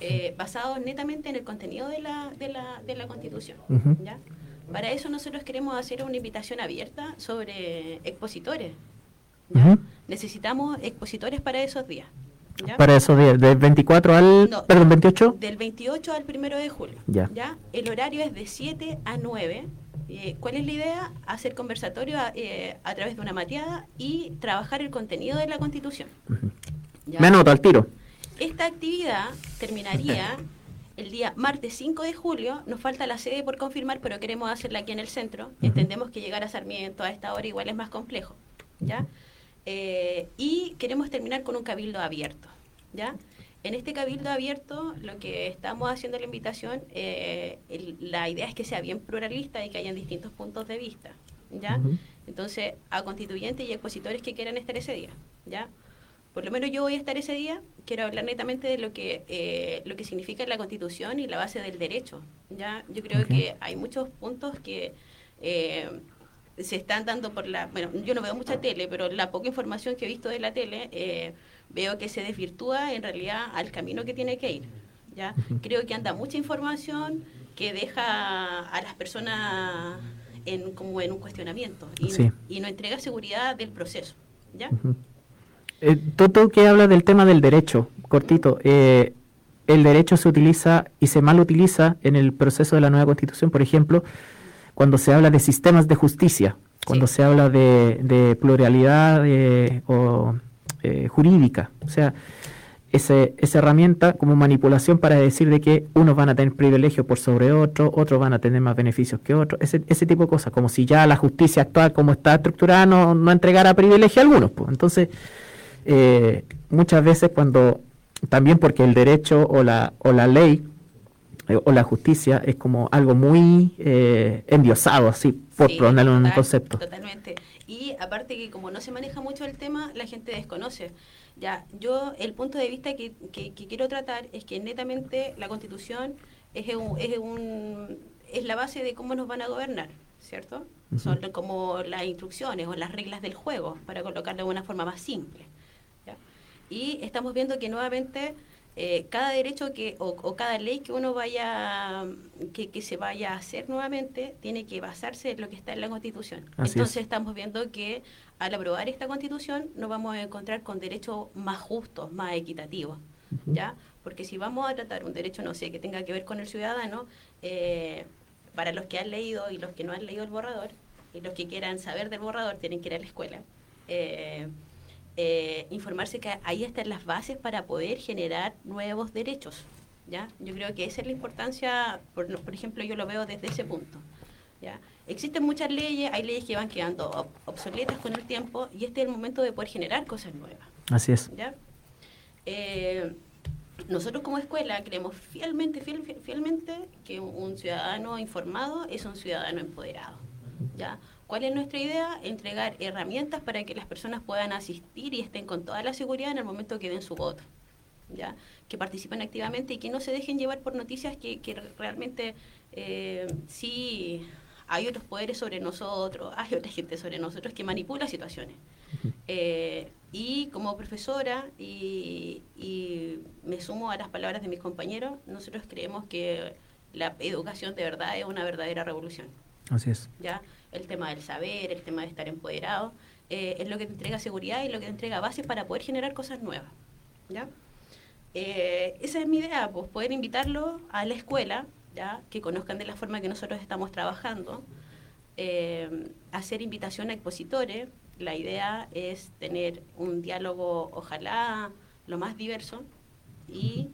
eh, basado netamente en el contenido de la, de la, de la Constitución. ¿ya? Para eso nosotros queremos hacer una invitación abierta sobre expositores. Necesitamos expositores para esos días. Para esos días, del 24 al, perdón, 28. Del 28 al 1 de julio. Ya. El horario es de 7 a 9. Eh, ¿Cuál es la idea? Hacer conversatorio eh, a, través de una mateada y trabajar el contenido de la Constitución. Me anoto al tiro. Esta actividad terminaría el día martes 5 de julio. Nos falta la sede por confirmar, pero queremos hacerla aquí en el centro. Entendemos que llegar a Sarmiento a esta hora igual es más complejo. ¿ya? Eh, y queremos terminar con un cabildo abierto. ¿ya? En este cabildo abierto, lo que estamos haciendo la invitación, eh, la idea es que sea bien pluralista y que hayan distintos puntos de vista. ¿ya? Entonces, a constituyentes y expositores que quieran estar ese día. ¿ya? Por lo menos yo voy a estar ese día, quiero hablar netamente de lo que, eh, lo que significa la constitución y la base del derecho. ¿ya? Yo creo que hay muchos puntos que se están dando por la... Bueno, yo no veo mucha tele, pero la poca información que he visto de la tele, eh, veo que se desvirtúa en realidad al camino que tiene que ir. ¿ya? Creo que anda mucha información que deja a las personas en, como en un cuestionamiento y, no, y no entrega seguridad del proceso. ¿ya? Eh, Toto, que habla del tema del derecho, cortito. Eh, el derecho se utiliza y se mal utiliza en el proceso de la nueva constitución, por ejemplo, cuando se habla de sistemas de justicia, cuando se habla de, pluralidad o, eh, jurídica. O sea, ese, esa herramienta como manipulación para decir de que unos van a tener privilegio por sobre otros, otros van a tener más beneficios que otros, ese, ese tipo de cosas, como si ya la justicia actual como está estructurada no, no entregara privilegio a algunos. Pues. Entonces, eh, muchas veces cuando, también porque el derecho o la, o la ley eh, o la justicia es como algo muy eh, endiosado, así, por ponerlo en un concepto. Totalmente. Y aparte que como no se maneja mucho el tema, la gente desconoce. Ya, yo el punto de vista que, que, quiero tratar es que netamente la constitución es, un, es, un, es la base de cómo nos van a gobernar, ¿cierto? Son como las instrucciones o las reglas del juego, para colocarlo de una forma más simple. ¿ya? Y estamos viendo que nuevamente eh, cada derecho que o, cada ley que uno vaya que, que, se vaya a hacer nuevamente tiene que basarse en lo que está en la Constitución. Entonces estamos viendo que al aprobar esta Constitución nos vamos a encontrar con derechos más justos, más equitativos, ¿ya? Porque si vamos a tratar un derecho, no sé, que tenga que ver con el ciudadano, eh, para los que han leído y los que no han leído el borrador, y los que quieran saber del borrador tienen que ir a la escuela. Eh, eh, informarse que ahí están las bases para poder generar nuevos derechos. ¿ya? Yo creo que esa es la importancia, por, por ejemplo, yo lo veo desde ese punto. ¿ya? Existen muchas leyes, hay leyes que van quedando obsoletas con el tiempo y este es el momento de poder generar cosas nuevas. Así es. ¿ya? Eh, nosotros como escuela creemos fielmente, fielmente que un ciudadano informado es un ciudadano empoderado. ¿ya? ¿Cuál es nuestra idea? Entregar herramientas para que las personas puedan asistir y estén con toda la seguridad en el momento que den su voto. ¿ya? Que participen activamente y que no se dejen llevar por noticias que, realmente eh, sí hay otros poderes sobre nosotros, hay otra gente sobre nosotros que manipula situaciones. Eh, y como profesora, y, y me sumo a las palabras de mis compañeros, nosotros creemos que la educación de verdad es una verdadera revolución. Así es. ¿ya? El tema del saber, el tema de estar empoderado, eh, es lo que te entrega seguridad y lo que te entrega bases para poder generar cosas nuevas. ¿ya? Eh, esa es mi idea, pues poder invitarlo a la escuela, ¿ya? que conozcan de la forma que nosotros estamos trabajando, eh, hacer invitación a expositores. La idea es tener un diálogo, ojalá lo más diverso, y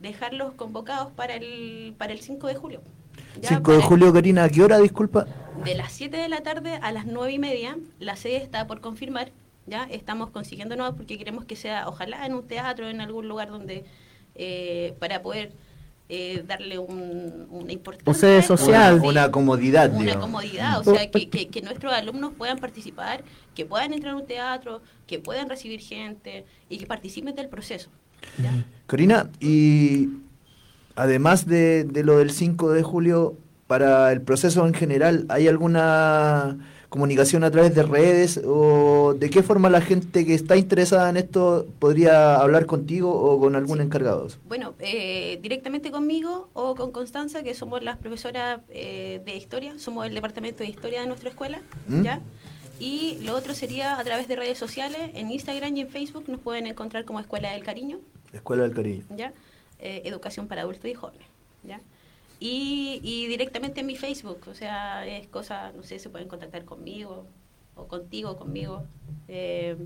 dejarlos convocados para el, para el 5 de julio. Ya 5 de julio, Karina, ¿a qué hora, disculpa? de las 7 de la tarde a las 9 y media, la sede está por confirmar, ya estamos consiguiendo nuevas porque queremos que sea, ojalá en un teatro, en algún lugar donde, eh, para poder eh, darle un, una importancia. O sede social. Una, una comodidad, Una digamos. comodidad, o sea, que, que- que nuestros alumnos puedan participar, que puedan entrar a un teatro, que puedan recibir gente y que participen del proceso. Corina, y además de, de lo del 5 de julio, para el proceso en general, ¿hay alguna comunicación a través de redes o de qué forma la gente que está interesada en esto podría hablar contigo o con algún encargado? Bueno, eh, directamente conmigo o con Constanza, que somos las profesoras eh, de historia, somos el departamento de historia de nuestra escuela, ¿Mm? ¿ya? Y lo otro sería a través de redes sociales, en Instagram y en Facebook nos pueden encontrar como Escuela del Cariño, Escuela del Cariño. ¿ya? Eh, educación para adultos y jóvenes, ¿ya? Y, y directamente en mi Facebook, o sea, es cosa, no sé, se pueden contactar conmigo o contigo, conmigo, eh,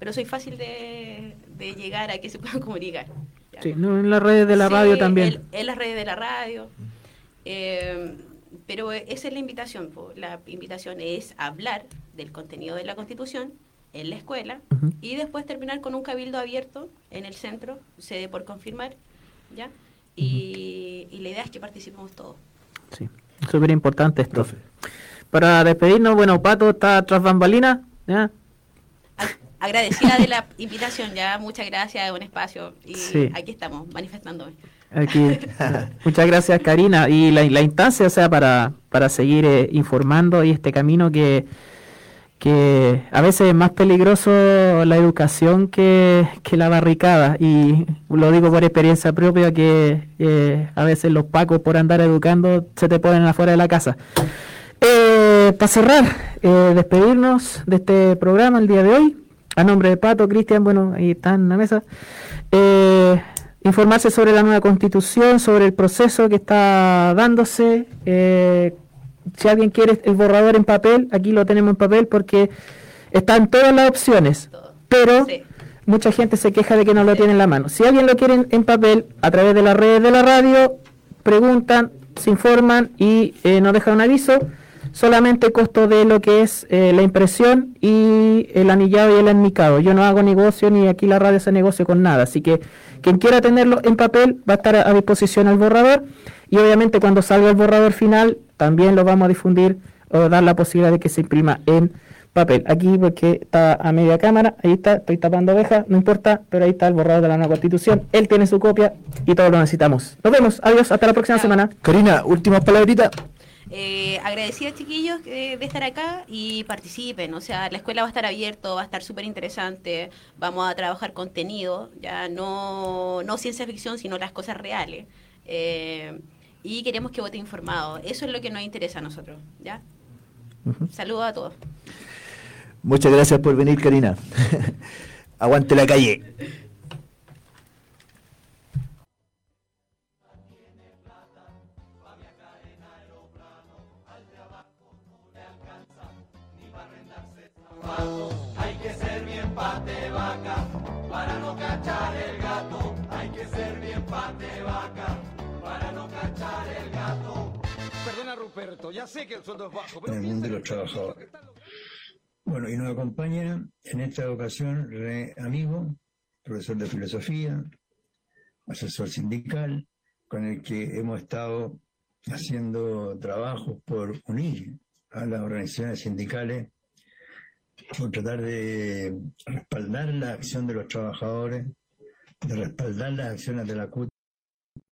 pero soy fácil de, de llegar a que se puedan comunicar. ¿ya? Sí, no, en las redes de la Sí, radio también. En, en las redes de la radio. Eh, pero esa es la invitación. po. La invitación es hablar del contenido de la Constitución en la escuela y después terminar con un cabildo abierto en el centro, sede por confirmar, ¿ya? Y, y la idea es que participemos todos. Sí, súper importante esto. Para despedirnos, bueno, Pato está tras bambalina, ¿ya? Agradecida de la invitación, ya muchas gracias, un espacio y Sí. aquí estamos manifestándome. Aquí. Muchas gracias, Karina. Y la, la instancia, o sea, para, para seguir eh, informando y este camino que, que a veces es más peligroso la educación que, que la barricada. Y lo digo por experiencia propia que eh, a veces los pacos por andar educando se te ponen afuera de la casa. Eh, para cerrar, eh, despedirnos de este programa el día de hoy. A nombre de Pato, Cristian, bueno, ahí están en la mesa. Eh, informarse sobre la nueva constitución, sobre el proceso que está dándose. Si alguien quiere el borrador en papel, aquí lo tenemos en papel porque están todas las opciones. Pero mucha gente se queja de que no lo tiene en la mano. Si alguien lo quiere en, en papel, a través de las redes de la radio, preguntan, se informan y eh, nos dejan un aviso. Solamente costo de lo que es eh, la impresión y el anillado y el enmicado. Yo no hago negocio ni aquí la radio se negocio con nada. Así que quien quiera tenerlo en papel va a estar a, a disposición al borrador. Y obviamente cuando salga el borrador final también lo vamos a difundir o dar la posibilidad de que se imprima en papel. Aquí porque está a media cámara, ahí está, estoy tapando ovejas, no importa, pero ahí está el borrador de la nueva constitución. Él tiene su copia y todos lo necesitamos. Nos vemos, adiós, hasta la próxima semana. Karina, últimas palabritas. Eh, agradecida chiquillos eh, de estar acá y participen, o sea, la escuela va a estar abierto, va a estar súper interesante, vamos a trabajar contenido, ya no, no ciencia ficción, sino las cosas reales. Eh, y queremos que vote informado, eso es lo que nos interesa a nosotros, ¿ya? Saludos a todos. Muchas gracias por venir, Karina. Aguante la calle. Ruperto, ya sé que el sueldo es bajo, pero en el mundo de los trabajadores. Bueno, y nos acompaña en esta ocasión René Amigo, profesor de filosofía, asesor sindical, con el que hemos estado haciendo trabajos por unir a las organizaciones sindicales, por tratar de respaldar la acción de los trabajadores, de respaldar las acciones de la CUT